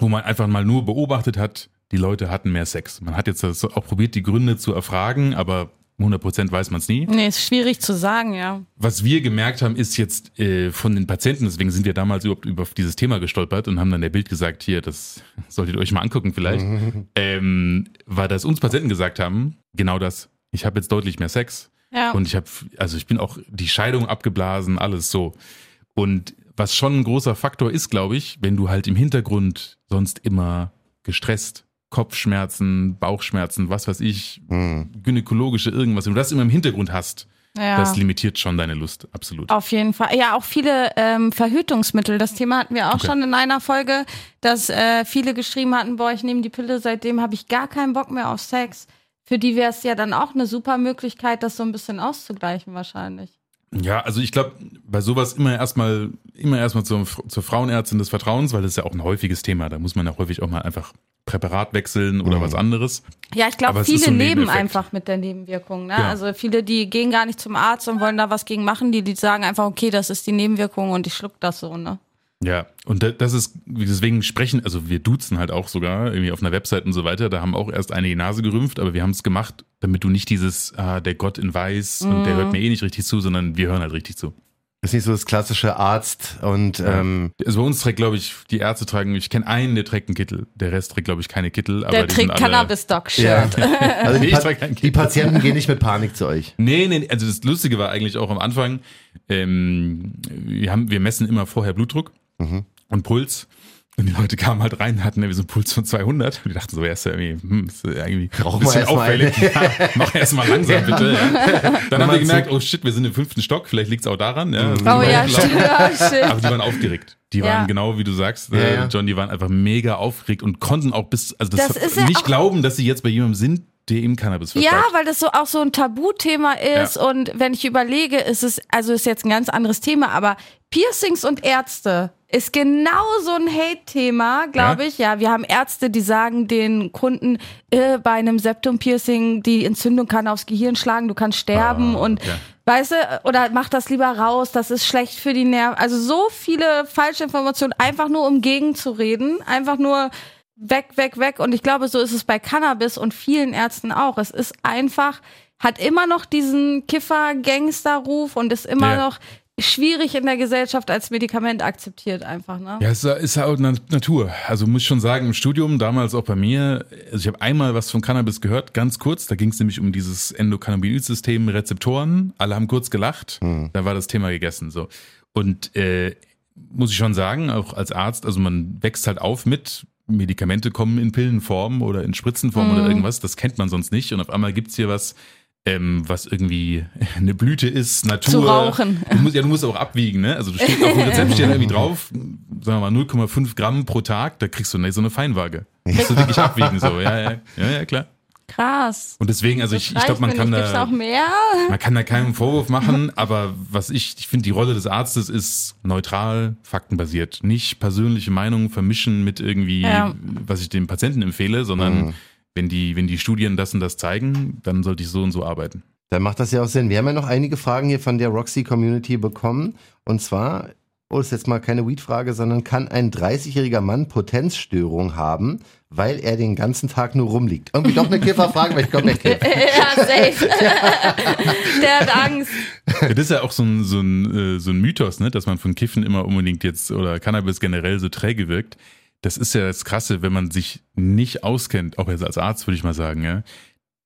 D: wo man einfach mal nur beobachtet hat, die Leute hatten mehr Sex. Man hat jetzt das auch probiert, die Gründe zu erfragen, aber 100% weiß man es nie.
C: nee, ist schwierig zu sagen, ja.
D: Was wir gemerkt haben, ist jetzt äh, von den Patienten, deswegen sind wir damals überhaupt über dieses Thema gestolpert und haben dann der Bild gesagt, hier, das solltet ihr euch mal angucken vielleicht, ähm, war, dass uns Patienten gesagt haben, genau das, ich habe jetzt deutlich mehr Sex,
C: Ja.
D: und ich habe, also ich bin auch die Scheidung abgeblasen, alles so. Und was schon ein großer Faktor ist, glaube ich, wenn du halt im Hintergrund sonst immer gestresst, Kopfschmerzen, Bauchschmerzen, was weiß ich,
B: Hm.
D: gynäkologische irgendwas, wenn du das immer im Hintergrund hast,
C: ja.
D: das limitiert schon deine Lust, absolut.
C: Auf jeden Fall. Ja, auch viele ähm, Verhütungsmittel. Das Thema hatten wir auch
D: Okay.
C: schon in einer Folge, dass äh, viele geschrieben hatten, boah, ich nehme die Pille, seitdem habe ich gar keinen Bock mehr auf Sex. Für die wäre es ja dann auch eine super Möglichkeit, das so ein bisschen auszugleichen wahrscheinlich.
D: Ja, also ich glaube, bei sowas immer erstmal, immer erstmal zur, zur Frauenärztin des Vertrauens, weil das ist ja auch ein häufiges Thema. Da muss man ja häufig auch mal einfach Präparat wechseln oder was anderes.
C: Ja, ich glaube, viele
D: so ein
C: leben einfach mit der Nebenwirkung. Ne?
D: Genau.
C: Also viele, die gehen gar nicht zum Arzt und wollen da was gegen machen, die, die sagen einfach, okay, das ist die Nebenwirkung und ich schluck das so. Ne?
D: Ja, und da- das ist, deswegen sprechen, also wir duzen halt auch sogar, irgendwie auf einer Website und so weiter, da haben auch erst einige Nase gerümpft, aber wir haben es gemacht, damit du nicht dieses, ah, der Gott in Weiß und der hört mir eh nicht richtig zu, sondern wir hören halt richtig zu.
B: Ist nicht so das klassische Arzt und ähm,
D: Also bei uns trägt, glaube ich, die Ärzte tragen, ich kenne einen, der trägt einen Kittel, der Rest trägt, glaube ich, keine Kittel. aber
C: Der
D: die
C: trägt
D: alle-
B: ja.
C: Cannabis-Doc-Shirt.
B: Also die,
D: Ich
B: pa die Patienten gehen nicht mit Panik zu euch.
D: Nee, nee, also das Lustige war eigentlich auch am Anfang, ähm, wir, haben, wir messen immer vorher Blutdruck und Puls. Und die Leute kamen halt rein, hatten irgendwie so einen Puls von 200. Und die dachten so, ja, ist ja irgendwie, hm, ist ja irgendwie
B: Rauchen
D: ein bisschen
B: wir erst mal
D: auffällig. Ja, mach erst mal langsam, bitte. Ja. Dann haben wir gemerkt, oh shit, wir sind im fünften Stock, vielleicht liegt's auch daran. Ja,
C: Oh ja, stimmt. Ja, shit.
D: Aber die waren aufgeregt. Die
C: Ja.
D: waren genau wie du sagst,
B: Ja,
D: äh,
B: ja.
D: John, die waren einfach mega aufgeregt und konnten auch bis, also das,
C: Das ist ja
D: nicht
C: auch-
D: glauben, dass sie jetzt bei jemandem sind, der ihm Cannabis
C: Ja,
D: verschreibt.
C: weil das so auch so ein Tabuthema ist
D: Ja.
C: und wenn ich überlege, ist es, also ist jetzt ein ganz anderes Thema, aber Piercings und Ärzte ist genau so ein Hate-Thema, glaube
D: Ja?
C: ich. Ja, wir haben Ärzte, die sagen den Kunden, äh, bei einem Septum-Piercing, die Entzündung kann aufs Gehirn schlagen, du kannst sterben
D: Ah,
C: und
D: okay.
C: Weißt du, oder mach das lieber raus, das ist schlecht für die Nerven. Also so viele falsche Informationen, einfach nur um gegenzureden, einfach nur weg, weg, weg. Und ich glaube, so ist es bei Cannabis und vielen Ärzten auch. Es ist einfach, hat immer noch diesen Kiffer-Gangster-Ruf und ist immer
D: Ja.
C: noch schwierig in der Gesellschaft als Medikament akzeptiert einfach, ne?
D: Ja, es ist, halt Na- Natur. Also muss ich schon sagen, im Studium, damals auch bei mir, also ich habe einmal was von Cannabis gehört, ganz kurz. Da ging es nämlich um dieses Endokannabinoid-System, Rezeptoren. Alle haben kurz gelacht. Da war das Thema gegessen. So. Und äh, muss ich schon sagen, auch als Arzt, also man wächst halt auf mit, Medikamente kommen in Pillenform oder in Spritzenform oder irgendwas. Das kennt man sonst nicht. Und auf einmal gibt's hier was, ähm, was irgendwie eine Blüte ist, Natur.
C: Zu rauchen.
D: Du musst, ja, du musst auch abwiegen, ne? Also du steht auf dem Rezept steht irgendwie drauf, sagen wir mal 0,5 Gramm pro Tag, da kriegst du ne, so eine Feinwaage. Musst du wirklich abwiegen, so, ja, ja, ja, ja, klar.
C: Krass.
D: Und deswegen, also ich, ich glaube, man kann da,
C: auch mehr?
D: man kann da keinen Vorwurf machen, aber was ich, ich finde, die Rolle des Arztes ist neutral, faktenbasiert. Nicht persönliche Meinungen vermischen mit irgendwie,
C: Ja.
D: was ich dem Patienten empfehle, sondern wenn die, wenn die Studien das und das zeigen, dann sollte ich so und so arbeiten.
B: Dann macht das ja auch Sinn. Wir haben ja noch einige Fragen hier von der Roxy Community bekommen. Und zwar, oh, ist jetzt mal keine Weed-Frage, sondern kann ein 30-jähriger Mann Potenzstörung haben, weil er den ganzen Tag nur rumliegt? Irgendwie doch eine Kifferfrage, weil ich komme nicht kiffen.
C: ja, safe. Der hat Angst.
D: Ja, das ist ja auch so ein, so, ein, äh, so ein Mythos, ne? dass man von Kiffen immer unbedingt jetzt oder Cannabis generell so träge wirkt. Das ist ja das Krasse, wenn man sich nicht auskennt, auch jetzt als Arzt würde ich mal sagen, ja.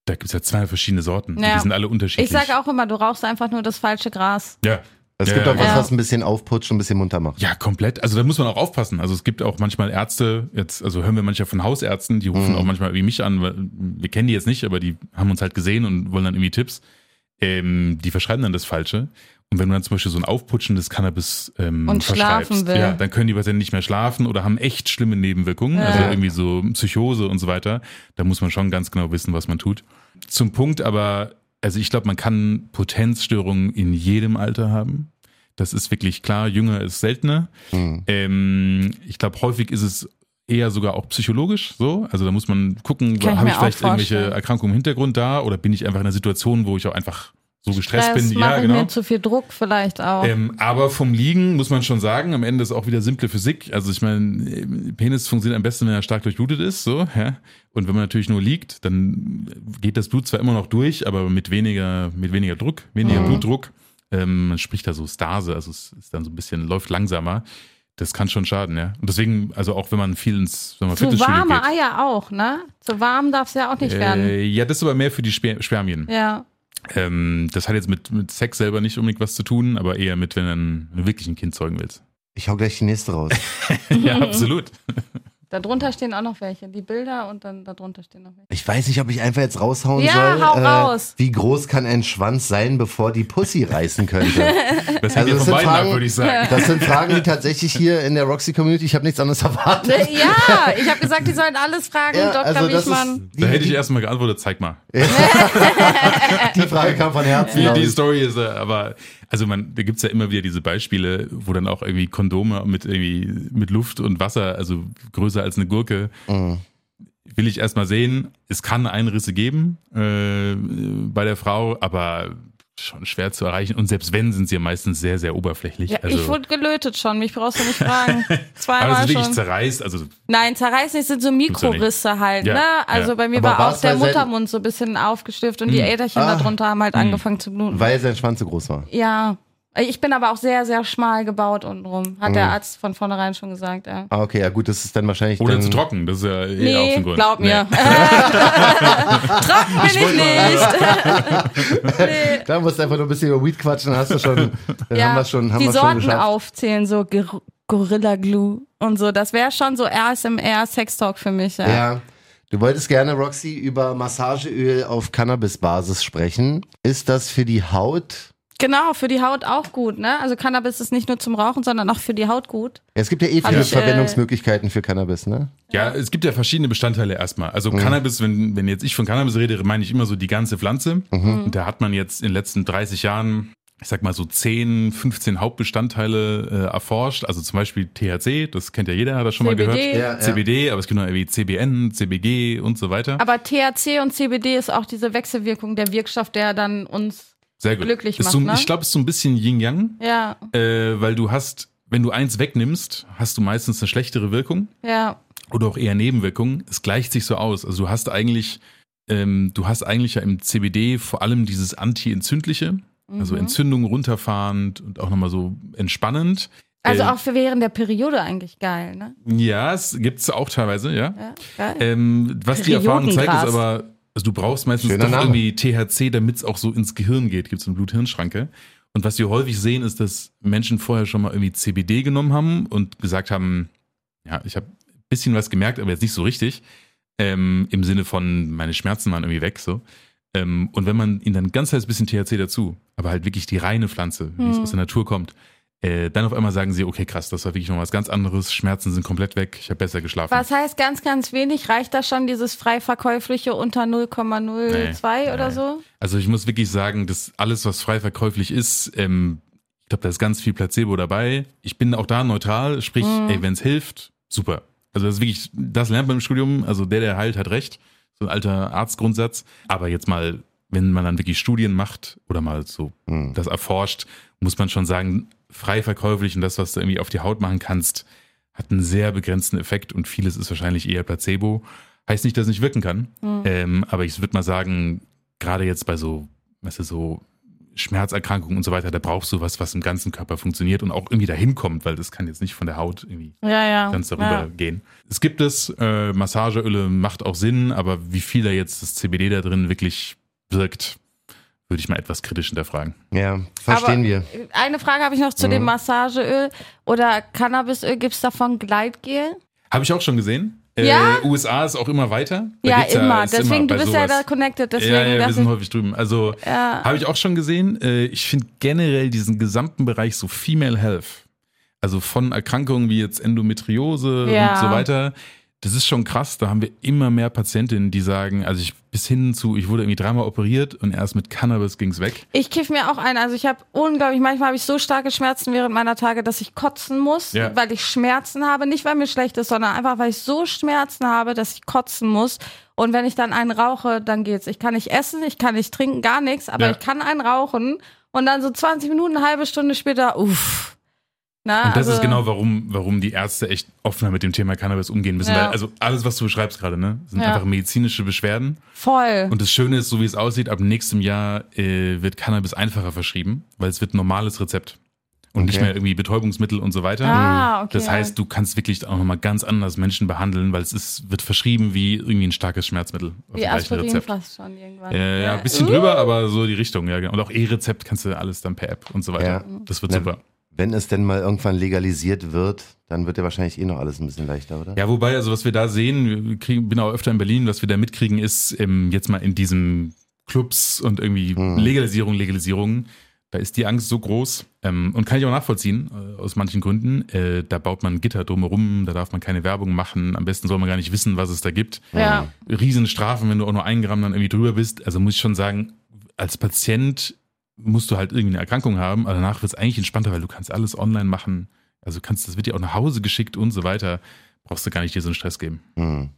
D: Da gibt es ja zwei verschiedene Sorten.
C: Ja.
D: Die sind alle unterschiedlich.
C: Ich sage auch immer, du rauchst einfach nur das falsche Gras.
D: Ja.
B: Es
D: Ja,
B: gibt auch was,
C: ja.
B: was ein bisschen aufputscht und ein bisschen munter macht.
D: Ja, komplett. Also da muss man auch aufpassen. Also es gibt auch manchmal Ärzte, jetzt, also hören wir manchmal von Hausärzten, die rufen
B: Mhm.
D: auch manchmal irgendwie mich an, weil wir kennen die jetzt nicht, aber die haben uns halt gesehen und wollen dann irgendwie Tipps. Ähm, die verschreiben dann das Falsche. Und wenn du dann zum Beispiel so ein aufputschendes Cannabis ähm,
C: Und schlafen
D: verschreibst,
C: will.
D: ja, dann können die Patienten nicht mehr schlafen oder haben echt schlimme Nebenwirkungen,
C: Ja.
D: also irgendwie so Psychose und so weiter. Da muss man schon ganz genau wissen, was man tut. Zum Punkt aber, also ich glaube, man kann Potenzstörungen in jedem Alter haben. Das ist wirklich klar. Jünger ist seltener.
B: Mhm.
D: Ähm, ich glaube, häufig ist es eher sogar auch psychologisch so. Also da muss man gucken,
C: ich
D: habe ich
C: auch
D: vielleicht irgendwelche. Erkrankungen im Hintergrund da oder bin ich einfach in einer Situation, wo ich auch einfach so gestresst
C: Stress,
D: bin. Ja,
C: ich
D: genau.
C: mir zu viel Druck vielleicht auch.
D: Ähm, aber vom Liegen muss man schon sagen, am Ende ist auch wieder simple Physik. Also ich meine, Penis funktioniert am besten, wenn er stark durchblutet ist, so, ja. Und wenn man natürlich nur liegt, dann geht das Blut zwar immer noch durch, aber mit weniger, mit weniger Druck, weniger
C: Mhm.
D: Blutdruck. Ähm, man spricht da so Stase, also es ist dann so ein bisschen, läuft langsamer. Das kann schon schaden, ja. Und deswegen, also auch wenn man viel ins, wenn man
C: Zu warme
D: geht.
C: Eier auch, ne? Zu warm darf es ja auch nicht werden.
D: Äh, ja, das ist aber mehr für die Sper Spermien.
C: Ja.
D: Ähm, das hat jetzt mit, mit Sex selber nicht unbedingt was zu tun, aber eher mit, wenn du ein, wenn du wirklich ein Kind zeugen willst.
B: Ich hau gleich die nächste raus.
D: ja, absolut.
C: Darunter stehen auch noch welche. Die Bilder und dann darunter stehen noch welche.
B: Ich weiß nicht, ob ich einfach jetzt raushauen
C: Ja,
B: soll.
C: hau raus.
B: Wie groß kann ein Schwanz sein, bevor die Pussy reißen könnte?
D: Das
B: Also das sind
D: ab,
B: Fragen-
D: würde ich sagen.
B: Das sind Fragen, die tatsächlich hier in der Roxy Community, ich habe nichts anderes erwartet.
C: Ja, ich habe gesagt, die sollen alles fragen,
B: Ja,
C: Dr.
B: also das
C: Wichmann.
B: ist, die,
D: Da hätte ich erstmal geantwortet, zeig mal.
B: die Frage kam von Herzen.
D: Die, die. Story ist, äh, aber, also man, da gibt's ja immer wieder diese Beispiele, wo dann auch irgendwie Kondome mit irgendwie, mit Luft und Wasser, also größer als eine Gurke,
B: Mhm.
D: will ich erstmal sehen. Es kann Einrisse geben, äh, bei der Frau, aber schon schwer zu erreichen. Und selbst wenn, sind sie ja meistens sehr, sehr oberflächlich.
C: Ja,
D: also,
C: ich wurde gelötet schon, mich brauchst du nicht fragen.
D: aber
C: Zweimal
D: ist wirklich
C: schon.
D: zerreißt, also
C: Nein, zerreißen nicht, sind so Mikrorisse halt,
D: Ja,
C: ne? Also
D: ja.
C: bei mir
B: Aber
C: war auch der Muttermund so ein bisschen aufgestiftet und die Äderchen
B: Ah.
C: darunter haben halt angefangen zu bluten.
B: Weil sein Schwanz so groß war.
C: ja. Ich bin aber auch sehr, sehr schmal gebaut untenrum. Hat
B: Mhm.
C: der Arzt von vornherein schon gesagt, ja.
B: Ah, okay, ja gut, das ist dann wahrscheinlich.
D: oder
B: dann,
D: zu trocken, das ist ja eher auch so
C: Nee,
D: ein Grund.
C: glaub mir.
D: Nee.
C: Trocken bin ich nicht. nee.
B: Da musst du einfach nur ein bisschen über Weed quatschen, dann hast du schon, dann haben wir schon, haben
C: die
B: wir schon
C: Sorten
B: geschafft.
C: aufzählen, so Gor Gorilla Glue und so. Das wäre schon so ASMR Sextalk für mich. Ja.
B: Ja. Du wolltest gerne, Roxy, über Massageöl auf Cannabis-Basis sprechen. Ist das für die Haut?
C: Genau, für die Haut auch gut, ne? Also Cannabis ist nicht nur zum Rauchen, sondern auch für die Haut gut.
B: Es gibt ja eh viele
C: ich, äh,
B: Verwendungsmöglichkeiten für Cannabis, ne?
D: Ja, es gibt ja verschiedene Bestandteile erstmal. Also Cannabis, wenn, wenn jetzt ich von Cannabis rede, meine ich immer so die ganze Pflanze.
B: Mhm.
D: Und da hat man jetzt in den letzten 30 Jahren, ich sag mal so 10, 15 Hauptbestandteile äh, erforscht. Also zum Beispiel THC, das kennt ja jeder, hat das schon mal
C: CBD.
D: gehört.
B: Ja, ja.
D: CBD, aber es gibt noch irgendwie CBN, CBG und so weiter.
C: Aber THC und CBD ist auch diese Wechselwirkung, der Wirkstoff, der dann uns,
D: Sehr gut.
C: glücklich
D: ist so,
C: macht, ne?
D: Ich glaube, es ist so ein bisschen Yin-Yang,
C: ja,
D: äh, weil du hast, wenn du eins wegnimmst, hast du meistens eine schlechtere Wirkung.
C: ja,
D: oder auch eher Nebenwirkungen. Es gleicht sich so aus. Also du hast eigentlich, ähm, du hast eigentlich ja im CBD vor allem dieses Anti-entzündliche, also
C: Mhm.
D: Entzündung runterfahrend und auch nochmal so entspannend.
C: Also
D: Äh,
C: auch für während der Periode eigentlich geil, ne?
D: Ja, es gibt's auch teilweise, ja.
C: Ja, geil.
D: Ähm, was die Erfahrung zeigt, ist aber, also du brauchst meistens
B: Schöner
D: doch
B: Name.
D: irgendwie THC, damit es auch so ins Gehirn geht. Gibt es eine Blut-Hirn-Schranke. Und was wir häufig sehen, ist, dass Menschen vorher schon mal irgendwie CBD genommen haben und gesagt haben, ja, ich habe ein bisschen was gemerkt, aber jetzt nicht so richtig. Ähm, Im Sinne von, meine Schmerzen waren irgendwie weg, so. Ähm, und wenn man ihnen dann ein ganz kleines bisschen THC dazu, aber halt wirklich die reine Pflanze, wie es
C: Hm.
D: aus der Natur kommt, äh, dann auf einmal sagen sie, okay, krass, das war wirklich noch was ganz anderes, Schmerzen sind komplett weg, ich habe besser geschlafen.
C: Was heißt ganz, ganz wenig? Reicht da schon dieses frei verkäufliche unter 0,02
D: Nee,
C: oder
D: nee.
C: so?
D: Also ich muss wirklich sagen, dass alles, was frei verkäuflich ist, ähm, ich glaube, da ist ganz viel Placebo dabei. Ich bin auch da neutral, sprich,
C: Mhm.
D: ey, wenn es hilft, super. Also das ist wirklich, das lernt man im Studium, also der, der heilt, hat recht. So ein alter Arztgrundsatz. Aber jetzt mal wenn man dann wirklich Studien macht oder mal so
B: Hm.
D: das erforscht, muss man schon sagen, frei verkäuflich und das, was du irgendwie auf die Haut machen kannst, hat einen sehr begrenzten Effekt und vieles ist wahrscheinlich eher Placebo. Heißt nicht, dass es nicht wirken kann, ähm, aber ich würde mal sagen, gerade jetzt bei so, weißt du, so Schmerzerkrankungen und so weiter, da brauchst du was, was im ganzen Körper funktioniert und auch irgendwie dahin kommt, weil das kann jetzt nicht von der Haut irgendwie
C: Ja, ja.
D: ganz darüber
C: ja.
D: gehen. Es gibt es, äh, Massageöle macht auch Sinn, aber wie viel da jetzt das CBD da drin wirklich wirkt, würde ich mal etwas kritisch hinterfragen.
B: Ja, verstehen
C: Aber
B: wir.
C: Eine Frage habe ich noch zu dem
B: Mhm.
C: Massageöl oder Cannabisöl. Gibt es davon Gleitgel?
D: Habe ich auch schon gesehen.
C: Ja?
D: Äh, USA ist auch immer weiter. Da
C: Ja, immer.
D: ist
C: Deswegen,
D: bei
C: du bist ja
D: sowas.
C: da connected. Deswegen
D: ja, ja, wir sind häufig drüben. Also
C: ja.
D: habe ich auch schon gesehen. Äh, ich finde generell diesen gesamten Bereich so Female Health, also von Erkrankungen wie jetzt Endometriose
C: Ja.
D: und so weiter, das ist schon krass. Da haben wir immer mehr Patientinnen, die sagen, also ich bis hin zu, ich wurde irgendwie dreimal operiert und erst mit Cannabis ging's weg.
C: Ich kiff mir auch ein. Also ich habe unglaublich, manchmal habe ich so starke Schmerzen während meiner Tage, dass ich kotzen muss,
D: Ja.
C: weil ich Schmerzen habe. Nicht, weil mir schlecht ist, sondern einfach, weil ich so Schmerzen habe, dass ich kotzen muss. Und wenn ich dann einen rauche, dann geht's. Ich kann nicht essen, ich kann nicht trinken, gar nichts, aber
D: Ja.
C: ich kann einen rauchen. Und dann so 20 Minuten, eine halbe Stunde später, uff. Na,
D: Und das
C: also,
D: ist genau, warum, warum die Ärzte echt offener mit dem Thema Cannabis umgehen müssen.
C: Ja.
D: Weil, also alles, was du beschreibst gerade, ne, sind
C: Ja.
D: einfach medizinische Beschwerden.
C: Voll.
D: Und das Schöne ist, so wie es aussieht, ab nächstem Jahr äh, wird Cannabis einfacher verschrieben, weil es wird ein normales Rezept. Und nicht
B: Okay.
D: mehr irgendwie Betäubungsmittel und so weiter.
C: ah, okay.
D: Das heißt, du kannst wirklich auch nochmal ganz anders Menschen behandeln, weil es ist, wird verschrieben wie irgendwie ein starkes Schmerzmittel auf
C: wie
D: dem gleichen
C: Aspirin
D: Rezept.
C: fast schon irgendwann.
D: Äh, ja, ein bisschen drüber, aber so die Richtung, ja. genau. Und auch E-Rezept kannst du alles dann per App und so weiter.
B: Ja.
D: Das wird
B: Na,
D: super.
B: Wenn es denn mal irgendwann legalisiert wird, dann wird ja wahrscheinlich eh noch alles ein bisschen leichter, oder?
D: Ja, wobei, also was wir da sehen, wir kriegen, bin auch öfter in Berlin, was wir da mitkriegen, ist ähm, jetzt mal in diesen Clubs und irgendwie
B: Hm.
D: Legalisierung, Legalisierung, da ist die Angst so groß ähm, und kann ich auch nachvollziehen, äh, aus manchen Gründen. Äh, da baut man Gitter drumherum, da darf man keine Werbung machen, am besten soll man gar nicht wissen, was es da gibt.
C: Ja.
D: Riesenstrafen, wenn du auch nur ein Gramm dann irgendwie drüber bist. Also muss ich schon sagen, als Patient musst du halt irgendwie eine Erkrankung haben, aber danach wird es eigentlich entspannter, weil du kannst alles online machen. Also kannst, das wird dir auch nach Hause geschickt und so weiter. Brauchst du gar nicht dir so einen Stress geben.
B: Hm.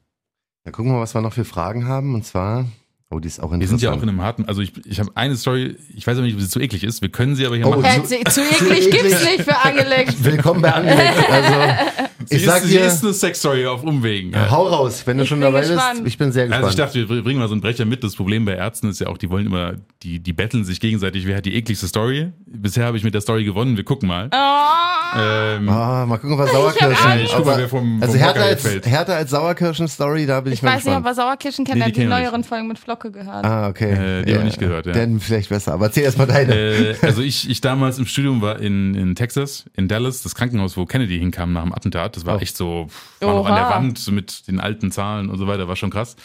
B: Ja, gucken wir mal, was wir noch für Fragen haben. Und zwar, oh, die ist auch
D: Wir
B: interessant.
D: sind ja auch in einem harten, also ich, ich habe eine Story, ich weiß aber nicht, ob sie zu eklig ist, wir können sie aber hier
B: Oh,
D: machen.
C: Äh, zu, zu eklig gibt's nicht für angelegt.
B: Willkommen bei Angelegt. Also,
D: Sie
B: ich sag
D: ist, sie
B: dir,
D: ist eine Sexstory auf Umwegen. Ja.
B: hau raus, wenn du
C: Ich
B: schon dabei
C: gespannt.
B: bist. Ich bin sehr gespannt.
D: Also ich dachte, wir bringen mal so einen Brecher mit. Das Problem bei Ärzten ist ja auch, die wollen immer, die, die betteln sich gegenseitig, wer hat die ekligste Story. Bisher habe ich mit der Story gewonnen, wir gucken mal.
C: Oh.
D: Ähm,
B: Ah, mal gucken, was Sauerkirschen.
C: Angst.
D: ich guck mal, wer vom,
B: also
D: vom
B: härter
D: Hocker
B: als,
D: fällt.
B: härter als Sauerkirschen-Story, da bin ich,
C: Ich
B: mal
C: weiß nicht, ob er Sauerkirschen kennt,
D: Nee,
C: er
D: die
C: hat die neueren
D: nicht.
C: Folgen mit Flocke gehört.
B: Ah, okay.
D: Äh, die hab ich nicht gehört, ja.
B: Dann vielleicht besser. Aber erzähl erst mal deine.
D: äh, also ich, ich damals im Studium war in, in Texas, in Dallas, das Krankenhaus, wo Kennedy hinkam nach dem Attentat. Das war
B: Oh.
D: echt so, war noch an der
C: Oha.
D: Wand mit den alten Zahlen und so weiter, war schon krass.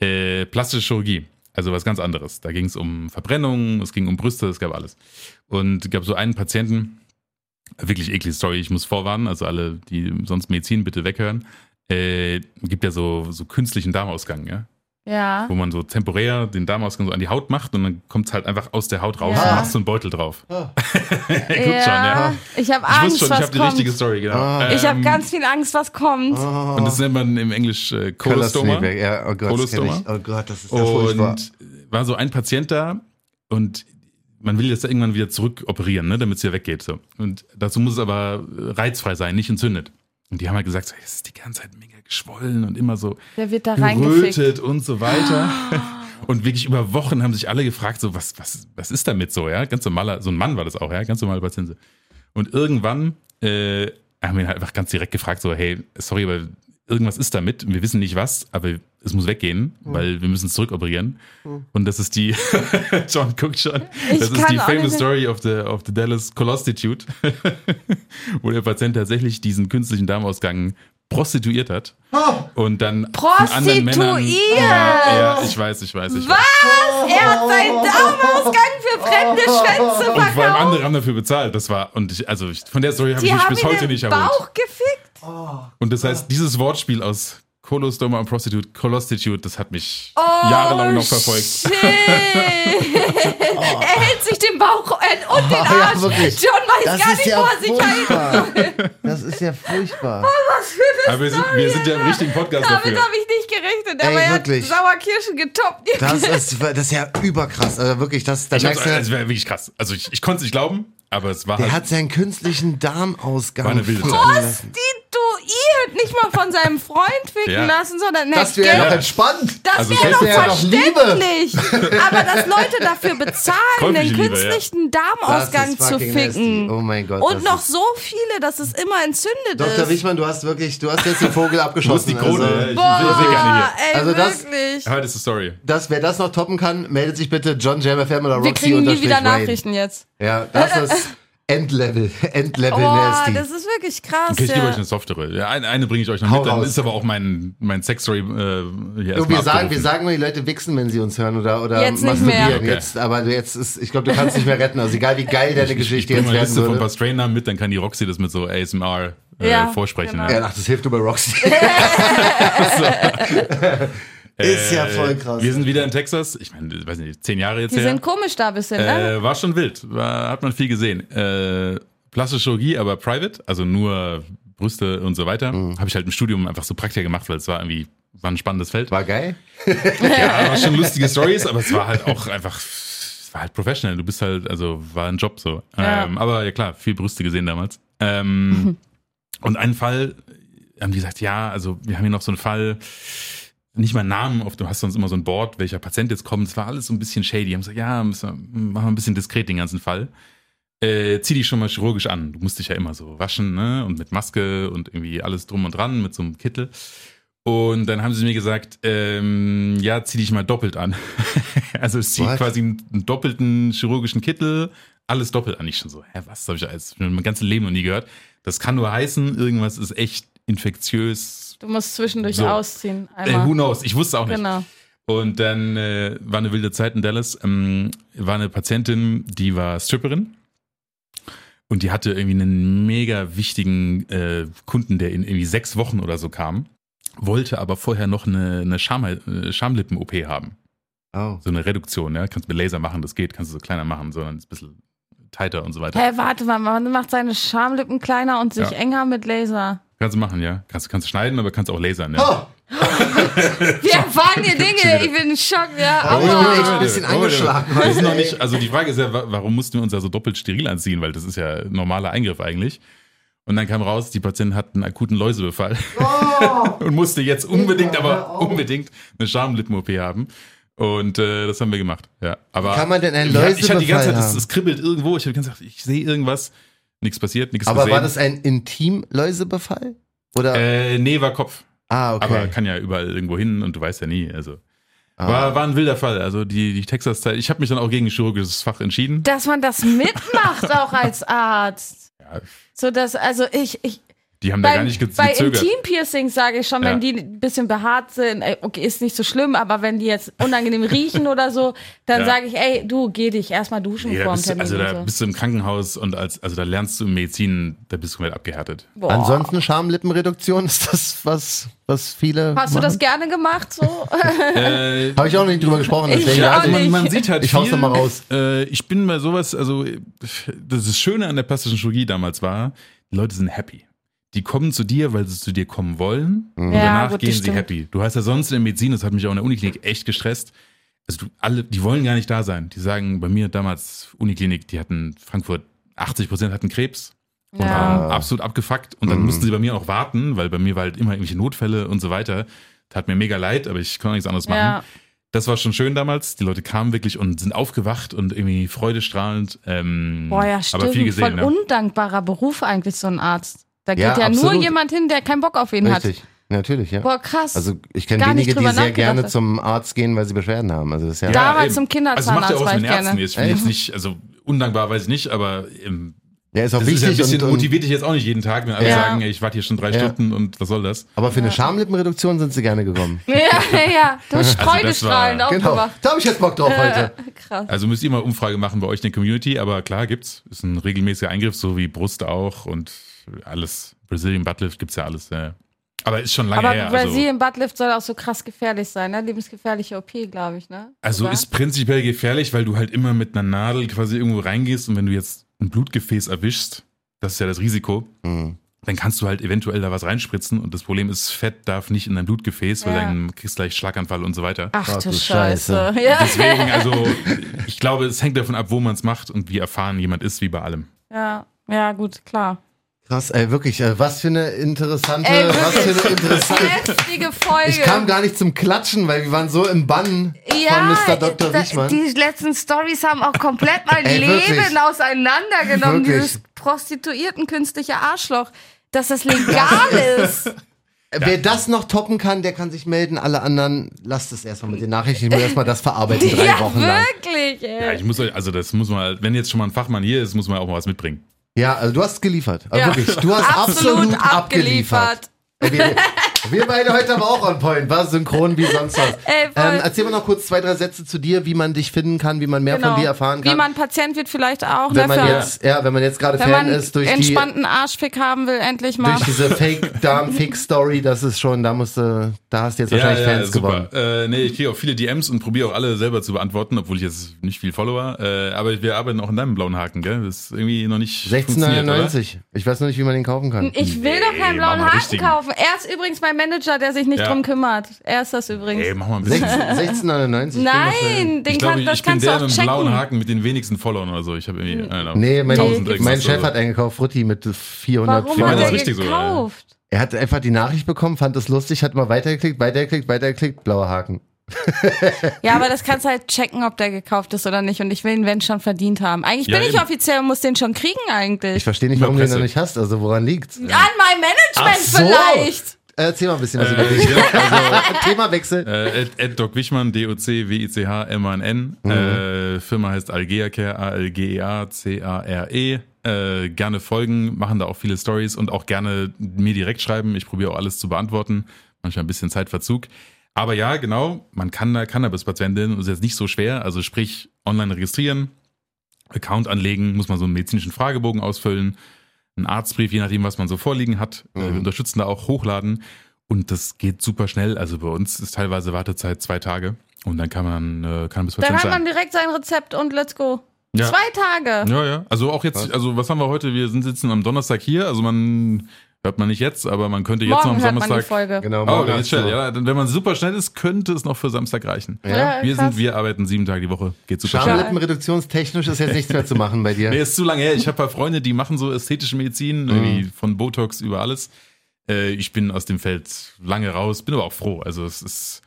D: Äh, plastische Chirurgie, also was ganz anderes. Da ging es um Verbrennung, es ging um Brüste, es gab alles. Und es gab so einen Patienten, wirklich eklige Story, ich muss vorwarnen, also alle, die sonst Medizin bitte weghören. Äh, gibt ja so, so künstlichen Darmausgang, ja
C: Ja.
D: wo man so temporär den Darmausgang so an die Haut macht und dann kommt es halt einfach aus der Haut raus
C: Ja.
D: und machst so einen Beutel drauf.
B: Ah.
D: Guckt
C: ja.
D: schon, ja.
C: Ich habe
D: Ich
C: Angst,
D: wusste schon, ich
C: was
D: habe die
C: kommt.
D: richtige Story, genau.
B: Ah.
C: ich habe
D: Ähm,
C: ganz viel Angst, was kommt.
B: Oh.
D: Und das nennt man im Englisch äh, Kolostoma.
B: Ja, oh Gott,
D: Kolostoma.
B: ich. Oh Gott, das ist ja furchtbar.
D: Und war so ein Patient da und man will das da irgendwann wieder zurück operieren, ne, damit es wieder weggeht. So. Und dazu muss es aber reizfrei sein, nicht entzündet. Und die haben halt gesagt, so, es ist die ganze Zeit mega geschwollen und immer so
C: Der wird da
D: gerötet und so weiter. Und wirklich über Wochen haben sich alle gefragt, so, was, was, was ist damit so, ja? Ganz normaler, so ein Mann war das auch, ja? Ganz normaler Patient. Und irgendwann äh, haben wir ihn halt einfach ganz direkt gefragt, so, hey, sorry, aber irgendwas ist damit wir wissen nicht was, aber es muss weggehen, weil wir müssen es zurückoperieren. Und das ist die, John guckt schon,
C: Ich
D: das ist die famous story of the, of the Dallas Colostitute, wo der Patient tatsächlich diesen künstlichen Darmausgang prostituiert hat und dann anderen Männern,
C: Prostituiert?
D: ja, ja, ich weiß, ich weiß, ich weiß.
C: Was? Er hat seinen Darmausgang für fremde Schwänze
D: Und vor allem
C: verkauft.
D: andere haben dafür bezahlt. Das war und ich, also ich, von der Story habe ich mich bis heute nicht erholt.
C: Bauch gefickt.
D: Und das heißt, dieses Wortspiel aus Kolostoma und Prostitute, Colostitute, das hat mich
C: Oh,
D: jahrelang noch verfolgt.
C: Er hält sich den Bauch äh, und den
B: Ah, ja,
C: Arsch.
B: wirklich.
C: John weiß
B: Das
C: gar
B: ist
C: nicht,
B: ja
C: wo er sich
B: furchtbar. Das ist ja furchtbar.
C: Was für eine
D: Aber wir sind, wir sind ja im richtigen Podcast
C: Damit
D: dafür.
C: habe ich nicht gerechnet. der
B: Ey,
C: war ja
B: wirklich.
C: Sauerkirsche getoppt.
B: Das ist, das ist ja überkrass. Also wirklich, das, da
D: Ich hab's,
B: merkst du,
D: es wäre wirklich krass. Also ich, ich konnte es nicht glauben, aber es war
B: der
D: halt.
B: hat seinen künstlichen Darmausgang
D: War eine wilde Zeit.
C: Prostituiert, nicht mal von seinem Freund ficken
D: Ja.
C: lassen, sondern
B: Das wäre ja noch entspannt.
C: Das
D: Also
C: wäre
B: wär doch
C: verständlich. Aber dass Leute dafür bezahlen, den
D: Liebe, ja.
C: künstlichen Darmausgang zu ficken.
B: nasty. Oh mein Gott,
C: Und noch so viele, dass es immer entzündet
B: Dr.
C: ist.
B: Wichmann, du hast wirklich, du hast jetzt den Vogel
D: Du bist
B: abgeschossen.
D: die Krone.
B: Also,
D: ich hier.
C: ey,
B: Also das-
C: wirklich.
D: Heute ist die Story.
B: das, wer das noch toppen kann, meldet sich bitte John Jam FM oder
C: Wir
B: Roxy
C: kriegen nie wieder
B: Wayne.
C: Nachrichten jetzt.
B: Ja, das ist Endlevel, Endlevel
C: Boah,
B: nasty.
C: das ist wirklich krass.
D: Okay, ich gebe
C: ja.
D: euch eine softere. Ja, eine, eine bringe ich euch noch
B: Hau
D: mit, dann
B: raus.
D: ist aber auch mein, mein Sex-Story äh, hier
B: So,
D: erstmal
B: wir sagen, wir sagen mal, die Leute wichsen, wenn sie uns hören oder, oder
C: Jetzt nicht
B: masturbieren.
C: mehr.
D: Okay.
B: Jetzt, aber jetzt ist, ich glaube, du kannst nicht mehr retten. Also egal wie geil deine
D: Ich, ich
B: Geschichte
D: bringe
B: jetzt
D: mal eine
B: werden
D: Liste von ein paar Strain-Namen mit, dann kann die Roxy das mit so ASMR äh,
C: Ja,
D: vorsprechen.
C: genau.
D: Ja.
B: Ach, das hilft über Roxy. ist ja voll krass.
D: Äh, Wir sind wieder in Texas. Ich meine, weiß nicht, zehn Jahre jetzt
C: Die
D: her.
C: sind komisch da ein bisschen, ne?
D: Äh, war schon wild. War, hat man viel gesehen. Äh, plastische Chirurgie, aber private, also nur Brüste und so weiter.
B: Mhm.
D: Habe ich halt im Studium einfach so Praktika gemacht, weil es war irgendwie war ein spannendes Feld.
B: War geil.
D: Ja, war schon lustige Stories, aber es war halt auch einfach, es war halt professional. Du bist halt, also war ein Job so.
C: Ja.
D: Ähm, aber ja klar, viel Brüste gesehen damals. Ähm, und einen Fall haben die gesagt, ja, also wir haben hier noch so einen Fall, nicht mal einen Namen, oft, du hast sonst immer so ein Board, welcher Patient jetzt kommt. Es war alles so ein bisschen shady. Die haben gesagt, ja, müssen wir, machen wir ein bisschen diskret den ganzen Fall. Äh, zieh dich schon mal chirurgisch an. Du musst dich ja immer so waschen, ne? Und mit Maske und irgendwie alles drum und dran, mit so einem Kittel. Und dann haben sie mir gesagt, ähm, ja, zieh dich mal doppelt an. also es zieht
B: What?
D: quasi einen, einen doppelten chirurgischen Kittel, alles doppelt an. Ich schon so, hä, was habe ich alles mein ganzes Leben noch nie gehört. Das kann nur heißen, irgendwas ist echt infektiös.
C: Du musst zwischendurch
D: So.
C: ausziehen.
D: Äh,
C: Einmal.
D: who knows? Ich wusste auch nicht.
C: genau.
D: Und dann äh, war eine wilde Zeit in Dallas. Ähm, war eine Patientin, die war Stripperin. Und die hatte irgendwie einen mega wichtigen äh, Kunden, der in irgendwie sechs Wochen oder so kam. Wollte aber vorher noch eine, eine Scham, äh, Schamlippen-OP haben.
B: Oh.
D: So eine Reduktion, ja. Kannst mit Laser machen, das geht. Kannst du so kleiner machen, sondern ist ein bisschen tighter und so weiter.
C: Hä, warte mal, man macht seine Schamlippen kleiner und sich
D: Ja.
C: enger mit Laser.
D: Kannst du machen, ja. Kannst, kannst du schneiden, aber kannst auch lasern, ja.
B: Oh,
C: Wir erfahren hier Dinge, ich bin in Schock, ja.
B: Oh, ich bin echt ein bisschen angeschlagen
D: Wir sind noch nicht, also die Frage ist ja, wa- warum mussten wir uns da so doppelt steril anziehen? Weil das ist ja ein normaler Eingriff eigentlich. Und dann kam raus, die Patientin hat einen akuten Läusebefall und musste jetzt unbedingt, aber unbedingt eine Schamlippen-OP haben. Und äh, das haben wir gemacht. Ja, aber
B: Kann man denn einen
D: Ja, ich hatte die ganze
B: Läusebefall
D: Zeit, es kribbelt irgendwo. Ich habe die ganze Zeit, ich sehe irgendwas, nichts passiert, nichts
B: Aber
D: gesehen.
B: war das ein Intim-Läusebefall? Oder?
D: äh, nee, war Kopf.
B: ah, okay.
D: Aber kann ja überall irgendwo hin und du weißt ja nie. Also
B: Ah.
D: war, war ein wilder Fall. Also die, die Texas-Zeit. Ich habe mich dann auch gegen chirurgisches Fach entschieden.
C: Dass man das mitmacht auch als Arzt.
D: Ja,
C: So dass, also ich, ich
D: die haben da gar
C: bei,
D: nicht ge
C: bei
D: gezögert.
C: Intim-Piercings sage ich schon,
D: Ja.
C: wenn die ein bisschen behaart sind, ey, okay, ist nicht so schlimm, aber wenn die jetzt unangenehm riechen oder so, dann
D: Ja.
C: sage ich, ey, du, geh dich erstmal duschen
D: da
C: vor dem
D: du,
C: Termin.
D: also da
C: so.
D: bist du im Krankenhaus und als, also da lernst du Medizin, da bist du komplett abgehärtet.
C: Boah.
B: Ansonsten Schamlippenreduktion, ist das was, was viele
C: Hast du
B: machen?
C: das gerne gemacht so?
D: Äh,
B: Habe ich auch noch nicht drüber gesprochen,
C: Ich
B: deswegen.
C: auch
B: also,
C: nicht.
D: man, man sieht halt
B: Ich hau's
D: viel.
B: noch mal raus.
D: Äh, ich bin bei sowas, also das, das Schöne an der plastischen Chirurgie damals war, die Leute sind happy. Die kommen zu dir, weil sie zu dir kommen wollen und
C: Ja,
D: danach
C: gut,
D: gehen sie
C: stimmt.
D: happy. Du hast ja sonst in der Medizin, das hat mich auch in der Uniklinik echt gestresst. Also du, alle, die wollen gar nicht da sein. Die sagen bei mir damals Uniklinik, die hatten Frankfurt 80 Prozent hatten Krebs und
C: Ja.
D: waren absolut abgefuckt. Und dann
B: Mhm.
D: mussten sie bei mir auch warten, weil bei mir war halt immer irgendwelche Notfälle und so weiter. Tat mir mega leid, aber ich konnte nichts anderes machen.
C: ja.
D: Das war schon schön damals. Die Leute kamen wirklich und sind aufgewacht und irgendwie freudestrahlend. Ähm,
C: Boah, ja,
D: Aber
C: stimmt.
D: viel gesehen,
C: Voll
D: ne?
C: undankbarer Beruf eigentlich, so ein Arzt. Da geht
B: Ja,
C: ja, nur jemand hin, der keinen Bock auf ihn
B: Richtig, natürlich, ja.
C: hat. Boah, krass.
B: Also ich kenne
C: Gar nicht
B: wenige, die
C: drüber
B: sehr gerne zum Arzt gehen, weil sie Beschwerden haben. Also das ist ja,
C: Da- Damals
D: eben.
C: zum Kinderzahnarzt
D: Also macht ja auch mit
C: ich
D: den Ärzten.
C: gerne.
D: Jetzt, ich bin jetzt nicht, also undankbar weiß ich nicht, aber ähm,
B: ja ist auch
D: das ist ja ein
B: wichtig.
D: bisschen,
B: und, und,
D: motiviert dich jetzt auch nicht jeden Tag, wenn alle
C: Ja.
D: sagen, ey, ich warte hier schon drei
B: Ja.
D: Stunden und was soll das?
B: aber für eine Schamlippenreduktion sind sie gerne gekommen.
C: ja, ja, ja. Du bist
D: war-
C: freudestrahlend
B: genau,
C: aufgewacht.
B: da habe ich jetzt Bock drauf heute.
C: Krass.
D: Also müsst ihr mal Umfrage machen bei euch in der Community, aber klar gibt's. Ist ein regelmäßiger Eingriff, so wie Brust auch und alles. Brazilian Buttlift gibt's ja alles. Ja. Aber ist schon lange
C: Aber
D: her. Also,
C: Brazilian Buttlift soll auch so krass gefährlich sein, ne? Lebensgefährliche OP, glaube ich, ne?
D: also
C: Oder?
D: ist prinzipiell gefährlich, weil du halt immer mit einer Nadel quasi irgendwo reingehst und wenn du jetzt ein Blutgefäß erwischst, das ist ja das Risiko.
B: Hm.
D: dann kannst du halt eventuell da was reinspritzen und das Problem ist, Fett darf nicht in dein Blutgefäß, weil
C: Ja.
D: dann kriegst du gleich Schlaganfall und so weiter.
C: Ach du Scheiße.
B: Scheiße.
C: Ja.
D: Deswegen, also ich glaube, es hängt davon ab, wo man es macht und wie erfahren jemand ist, wie bei allem.
C: ja, ja, gut, klar.
B: Krass, ey, wirklich, äh, was für eine interessante,
C: Ey,
B: was für eine interessante.
C: Heftige Folge.
B: Ich kam gar nicht zum Klatschen, weil wir waren so im Bann
C: ja,
B: von Mr. Dr.
C: da-
B: Wichmann.
C: Die letzten Stories haben auch komplett mein
B: Ey,
C: Leben
B: wirklich.
C: auseinandergenommen.
B: Wirklich.
C: Dieses Prostituierten künstliche Arschloch. Dass das legal ist.
B: Wer das noch toppen kann, der kann sich melden. Alle anderen, lasst es erstmal mit den Nachrichten. Ich muss erstmal das verarbeiten, drei
C: ja,
B: Wochen lang.
C: wirklich, ey.
D: Ja, ich muss, euch- also das muss man, wenn jetzt schon mal ein Fachmann hier ist, muss man auch mal was mitbringen.
B: Ja, also du hast geliefert. Also
C: Ja.
B: wirklich, du hast absolut, abgeliefert.
C: abgeliefert.
B: Wir, wir beide heute aber auch on point, war synchron wie sonst was.
C: Ey,
B: ähm, erzähl mal noch kurz zwei, drei Sätze zu dir, wie man dich finden kann, wie man mehr von dir erfahren kann.
C: Genau. Wie man Patient wird vielleicht auch.
B: wenn
C: ne,
B: man jetzt, ja, wenn man jetzt gerade Fan
C: man
B: ist durch die,
C: entspannten Arschfick haben will, endlich mal.
B: durch diese Fake-Darm-Fix-Story, das ist schon, da musst du, da hast du jetzt wahrscheinlich Fans gewonnen.
D: Äh, nee, ich kriege auch viele DMs und probiere auch alle selber zu beantworten, obwohl ich jetzt nicht viel Follower. Äh, aber wir arbeiten auch in deinem blauen Haken, gell? Das ist irgendwie noch nicht. funktioniert, oder?
B: 16,99. Ich weiß noch nicht, wie man den kaufen kann.
C: Ich will doch keinen
D: Nee,
C: blauen Haken
D: richtigen.
C: kaufen. Er ist übrigens mein Manager, der sich nicht
D: Ja.
C: drum kümmert. Er ist das übrigens.
D: Ey, mach mal ein bisschen.
B: 16 16,99.
C: Nein, den
D: ich
C: kann,
D: glaube,
C: das
D: ich bin
C: kannst
D: der
C: du auch
D: mit dem blauen
C: checken.
D: Haken mit den wenigsten Followern oder so. Ich habe irgendwie. Know,
B: Nee, mein,
D: 1000
B: mein Chef
D: oder
B: hat eingekauft, Frutti mit 400.
C: Warum
D: Ich
C: hat
D: das
C: er
D: richtig so, ja.
C: gekauft?
B: Er hat einfach die Nachricht bekommen, fand es lustig, hat mal weitergeklickt, weitergeklickt, weitergeklickt, blauer Haken.
C: Ja, aber das kannst du halt checken, ob der gekauft ist oder nicht. Und ich will ihn, wenn schon, verdient haben. Eigentlich
D: Ja,
C: bin ich
D: eben.
C: offiziell und muss den schon kriegen
B: Ich
C: eigentlich.
B: verstehe nicht,
D: Über
B: warum du den noch
D: Presse.
B: nicht hast. Also woran liegt's?
C: An mein Management
B: so.
C: vielleicht.
B: Erzähl mal ein bisschen was über
D: Äh,
B: dich. Also, Themawechsel.
D: Äh, Ed, Ed Doc Wichmann, D-O-C-W-I-C-H-M-A-N-N.
B: Mhm.
D: Äh, Firma heißt Algea Care, A-L-G-E-A-C-A-R-E. Äh, gerne folgen, machen da auch viele Stories und auch gerne mir direkt schreiben. Ich probiere auch alles zu beantworten. Manchmal ein bisschen Zeitverzug. Aber ja, genau, man kann da Cannabis-Patientin, das ist jetzt nicht so schwer. Also sprich, online registrieren, Account anlegen, muss man so einen medizinischen Fragebogen ausfüllen, einen Arztbrief, je nachdem, was man so vorliegen hat. Äh, Wir unterstützen da auch hochladen. Und das geht super schnell. Also bei uns ist teilweise Wartezeit zwei Tage. Und dann kann man äh, Cannabis
C: Dann hat man direkt sein Rezept und let's go.
D: Ja.
C: Zwei Tage.
D: Ja, ja. Also auch jetzt, also was haben wir heute? Wir sind sitzen am Donnerstag hier. Also man hört man nicht jetzt, aber man könnte jetzt noch
C: Morgen
D: am
C: hört man die
D: Samstag.
C: Folge.
B: Genau,
D: Oh, ist schnell.
B: du-
D: Ja, dann, wenn man super schnell ist, könnte es noch für Samstag reichen.
B: Ja.
D: Wir
C: krass.
D: sind, wir arbeiten sieben Tage die Woche. Geht super schnell.
B: Schamlippenreduktionstechnisch ist jetzt nichts mehr zu machen bei dir.
D: Nee, ist zu lange her. Ich habe paar Freunde, die machen so ästhetische Medizin, irgendwie von Botox über alles. Äh, ich bin aus dem Feld lange raus, bin aber auch froh. Also es ist,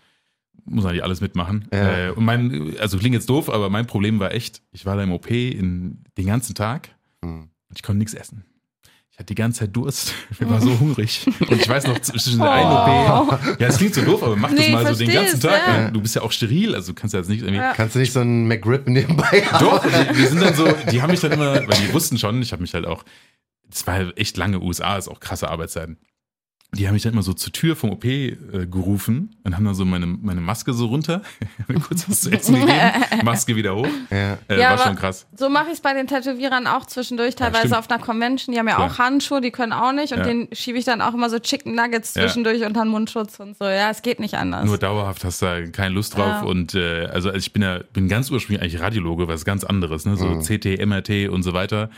D: muss man nicht alles mitmachen.
B: Ja.
D: Äh, und mein, also klingt jetzt doof, aber mein Problem war echt, ich war da im OP in, den ganzen Tag und ich konnte nichts essen. Hatte die ganze Zeit Durst. Ich war so hungrig. Und ich weiß noch, zwischen der einen OP. Ja, es klingt so doof, aber mach das
C: Oh. Nee,
D: mal so den ganzen
C: es,
D: Tag.
C: ja.
D: Du bist ja auch steril, also du kannst ja jetzt nicht irgendwie.
C: Ja.
B: Kannst du nicht so einen McRib nebenbei haben?
D: Doch, die, die sind dann so, die haben mich dann immer, weil die wussten schon, ich habe mich halt auch, das war halt echt lange USA, ist auch krasse Arbeitszeiten. Die haben mich dann immer so zur Tür vom OP äh, gerufen und haben dann so meine, meine Maske so runter, mir kurz was zu essen gegeben, Maske wieder hoch.
B: Ja.
D: Äh,
C: Ja,
D: war
C: aber-
D: schon krass.
C: So mache ich es bei den Tätowierern auch zwischendurch, teilweise
D: stimmt.
C: auf einer Convention. Die haben ja
D: Klar.
C: auch Handschuhe, die können auch nicht. Und
D: Ja.
C: den schiebe ich dann auch immer so Chicken Nuggets
D: Ja.
C: zwischendurch unter den Mundschutz und so. Ja, es geht nicht anders.
D: Nur dauerhaft hast du da keine Lust drauf.
C: Ja.
D: Und äh, also ich bin ja bin ganz ursprünglich eigentlich Radiologe, was ganz anderes, ne? So
B: Mhm.
D: CT, MRT und so weiter.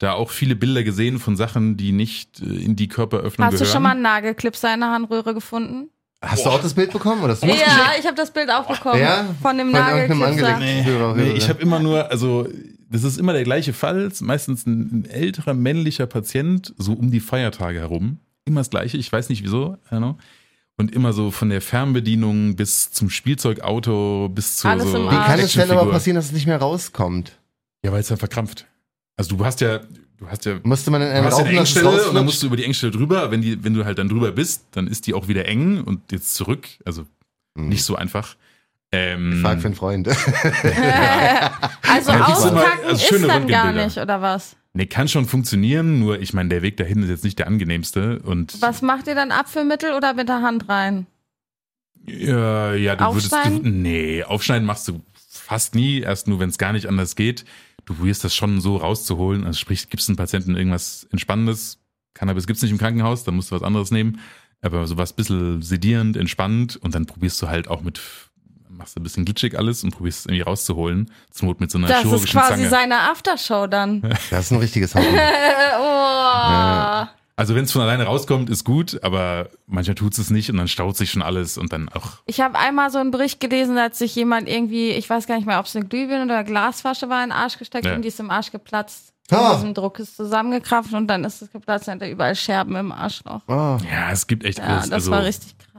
D: Da auch viele Bilder gesehen von Sachen, die nicht äh, in die Körperöffnung
C: Hast
D: gehören.
C: du schon mal einen Nagelclipser in der Harnröhre gefunden?
B: Hast du auch das Bild bekommen? Oder hast du
C: Ja, ich habe das Bild auch bekommen.
B: Ja?
C: Von dem Nagelclipser.
D: Nee,
B: Hörer.
D: ich habe immer nur, also das ist immer der gleiche Fall, meistens ein, ein älterer männlicher Patient, so um die Feiertage herum. Immer das gleiche, ich weiß nicht wieso. Und immer so von der Fernbedienung bis zum Spielzeugauto bis zu
C: Alles
D: so
C: im
B: Wie kann es denn aber passieren, dass es nicht mehr rauskommt?
D: Ja, weil es dann verkrampft. Also du hast ja, du hast ja,
B: Musste man in
D: du
B: einem
D: hast ja eine Engstelle und dann musst du über die Engstelle drüber. Wenn, die, wenn du halt dann drüber bist, dann ist die auch wieder eng und jetzt zurück. Also nicht so einfach. Ähm,
B: Hm. Frag für einen Freund.
C: Also
D: Ja, also
C: ist dann gar nicht, oder was?
D: Nee, kann schon funktionieren, nur ich meine, der Weg dahin ist jetzt nicht der angenehmste. Und
C: Was macht ihr dann? Apfelmittel oder mit der Hand rein?
D: ja, ja, du würdest. Du, nee, aufschneiden machst du fast nie, erst nur, wenn es gar nicht anders geht. Du probierst das schon so rauszuholen. Also sprich, gibst einem Patienten irgendwas Entspannendes. Cannabis gibt's nicht im Krankenhaus, dann musst du was anderes nehmen. Aber sowas bisschen sedierend, entspannend und dann probierst du halt auch mit, machst du ein bisschen glitschig alles und probierst es irgendwie rauszuholen. Zur Not mit so einer
C: Das ist quasi
D: Zange.
C: seine Aftershow dann.
B: Das ist ein richtiges.
C: Äh, oh.
D: Also wenn es von alleine rauskommt, ist gut, aber manchmal tut es nicht und dann staut sich schon alles und dann auch.
C: Ich habe einmal so einen Bericht gelesen, da hat sich jemand irgendwie, ich weiß gar nicht mehr, ob es eine Glühbirne oder eine Glasflasche war, in den Arsch gesteckt
D: Ja.
C: und die ist im Arsch geplatzt.
B: Ah.
C: Diesem Druck ist zusammengekraft und dann ist es geplatzt und hat er überall Scherben im Arschloch.
B: Oh.
D: Ja, es gibt echt
C: Ja,
D: alles.
C: das
D: also,
C: war richtig krass.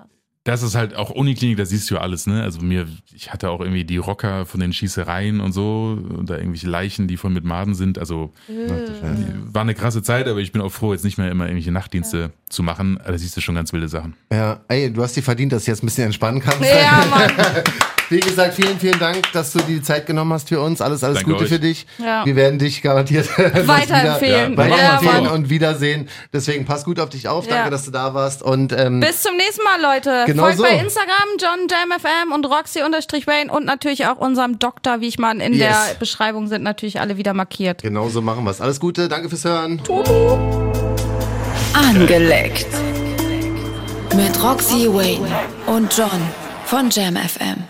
D: Das ist halt auch Uniklinik, da siehst du ja alles, ne? Also mir, ich hatte auch irgendwie die Rocker von den Schießereien und so, oder irgendwelche Leichen, die voll mit Maden sind. Also war eine krasse Zeit, aber ich bin auch froh, jetzt nicht mehr immer irgendwelche Nachtdienste zu machen. Da siehst du schon ganz wilde Sachen.
B: Ja, ey, du hast dir verdient, dass du jetzt ein bisschen entspannen kannst.
C: Ja, Mann.
B: Wie gesagt, vielen, vielen Dank, dass du dir die Zeit genommen hast für uns. Alles, alles
D: Danke
B: Gute
D: euch.
B: für dich.
C: Ja.
B: Wir werden dich garantiert
C: Weiterempfehlen.
B: wieder-
D: Ja,
B: weiterempfehlen
C: Mann.
B: und wiedersehen. Deswegen pass gut auf dich auf. Danke,
C: Ja.
B: dass du da warst. Und ähm,
C: Bis zum nächsten Mal, Leute.
B: Genau
C: Folgt
B: so.
C: bei Instagram JohnJamFM und Roxy-Wayne und natürlich auch unserem Doktor Wiechmann. In
B: Yes.
C: der Beschreibung sind natürlich alle wieder markiert.
B: genau so machen wir es. Alles Gute, danke fürs Hören.
A: Angeleckt. Mit Roxy Wayne und John von Jam FM.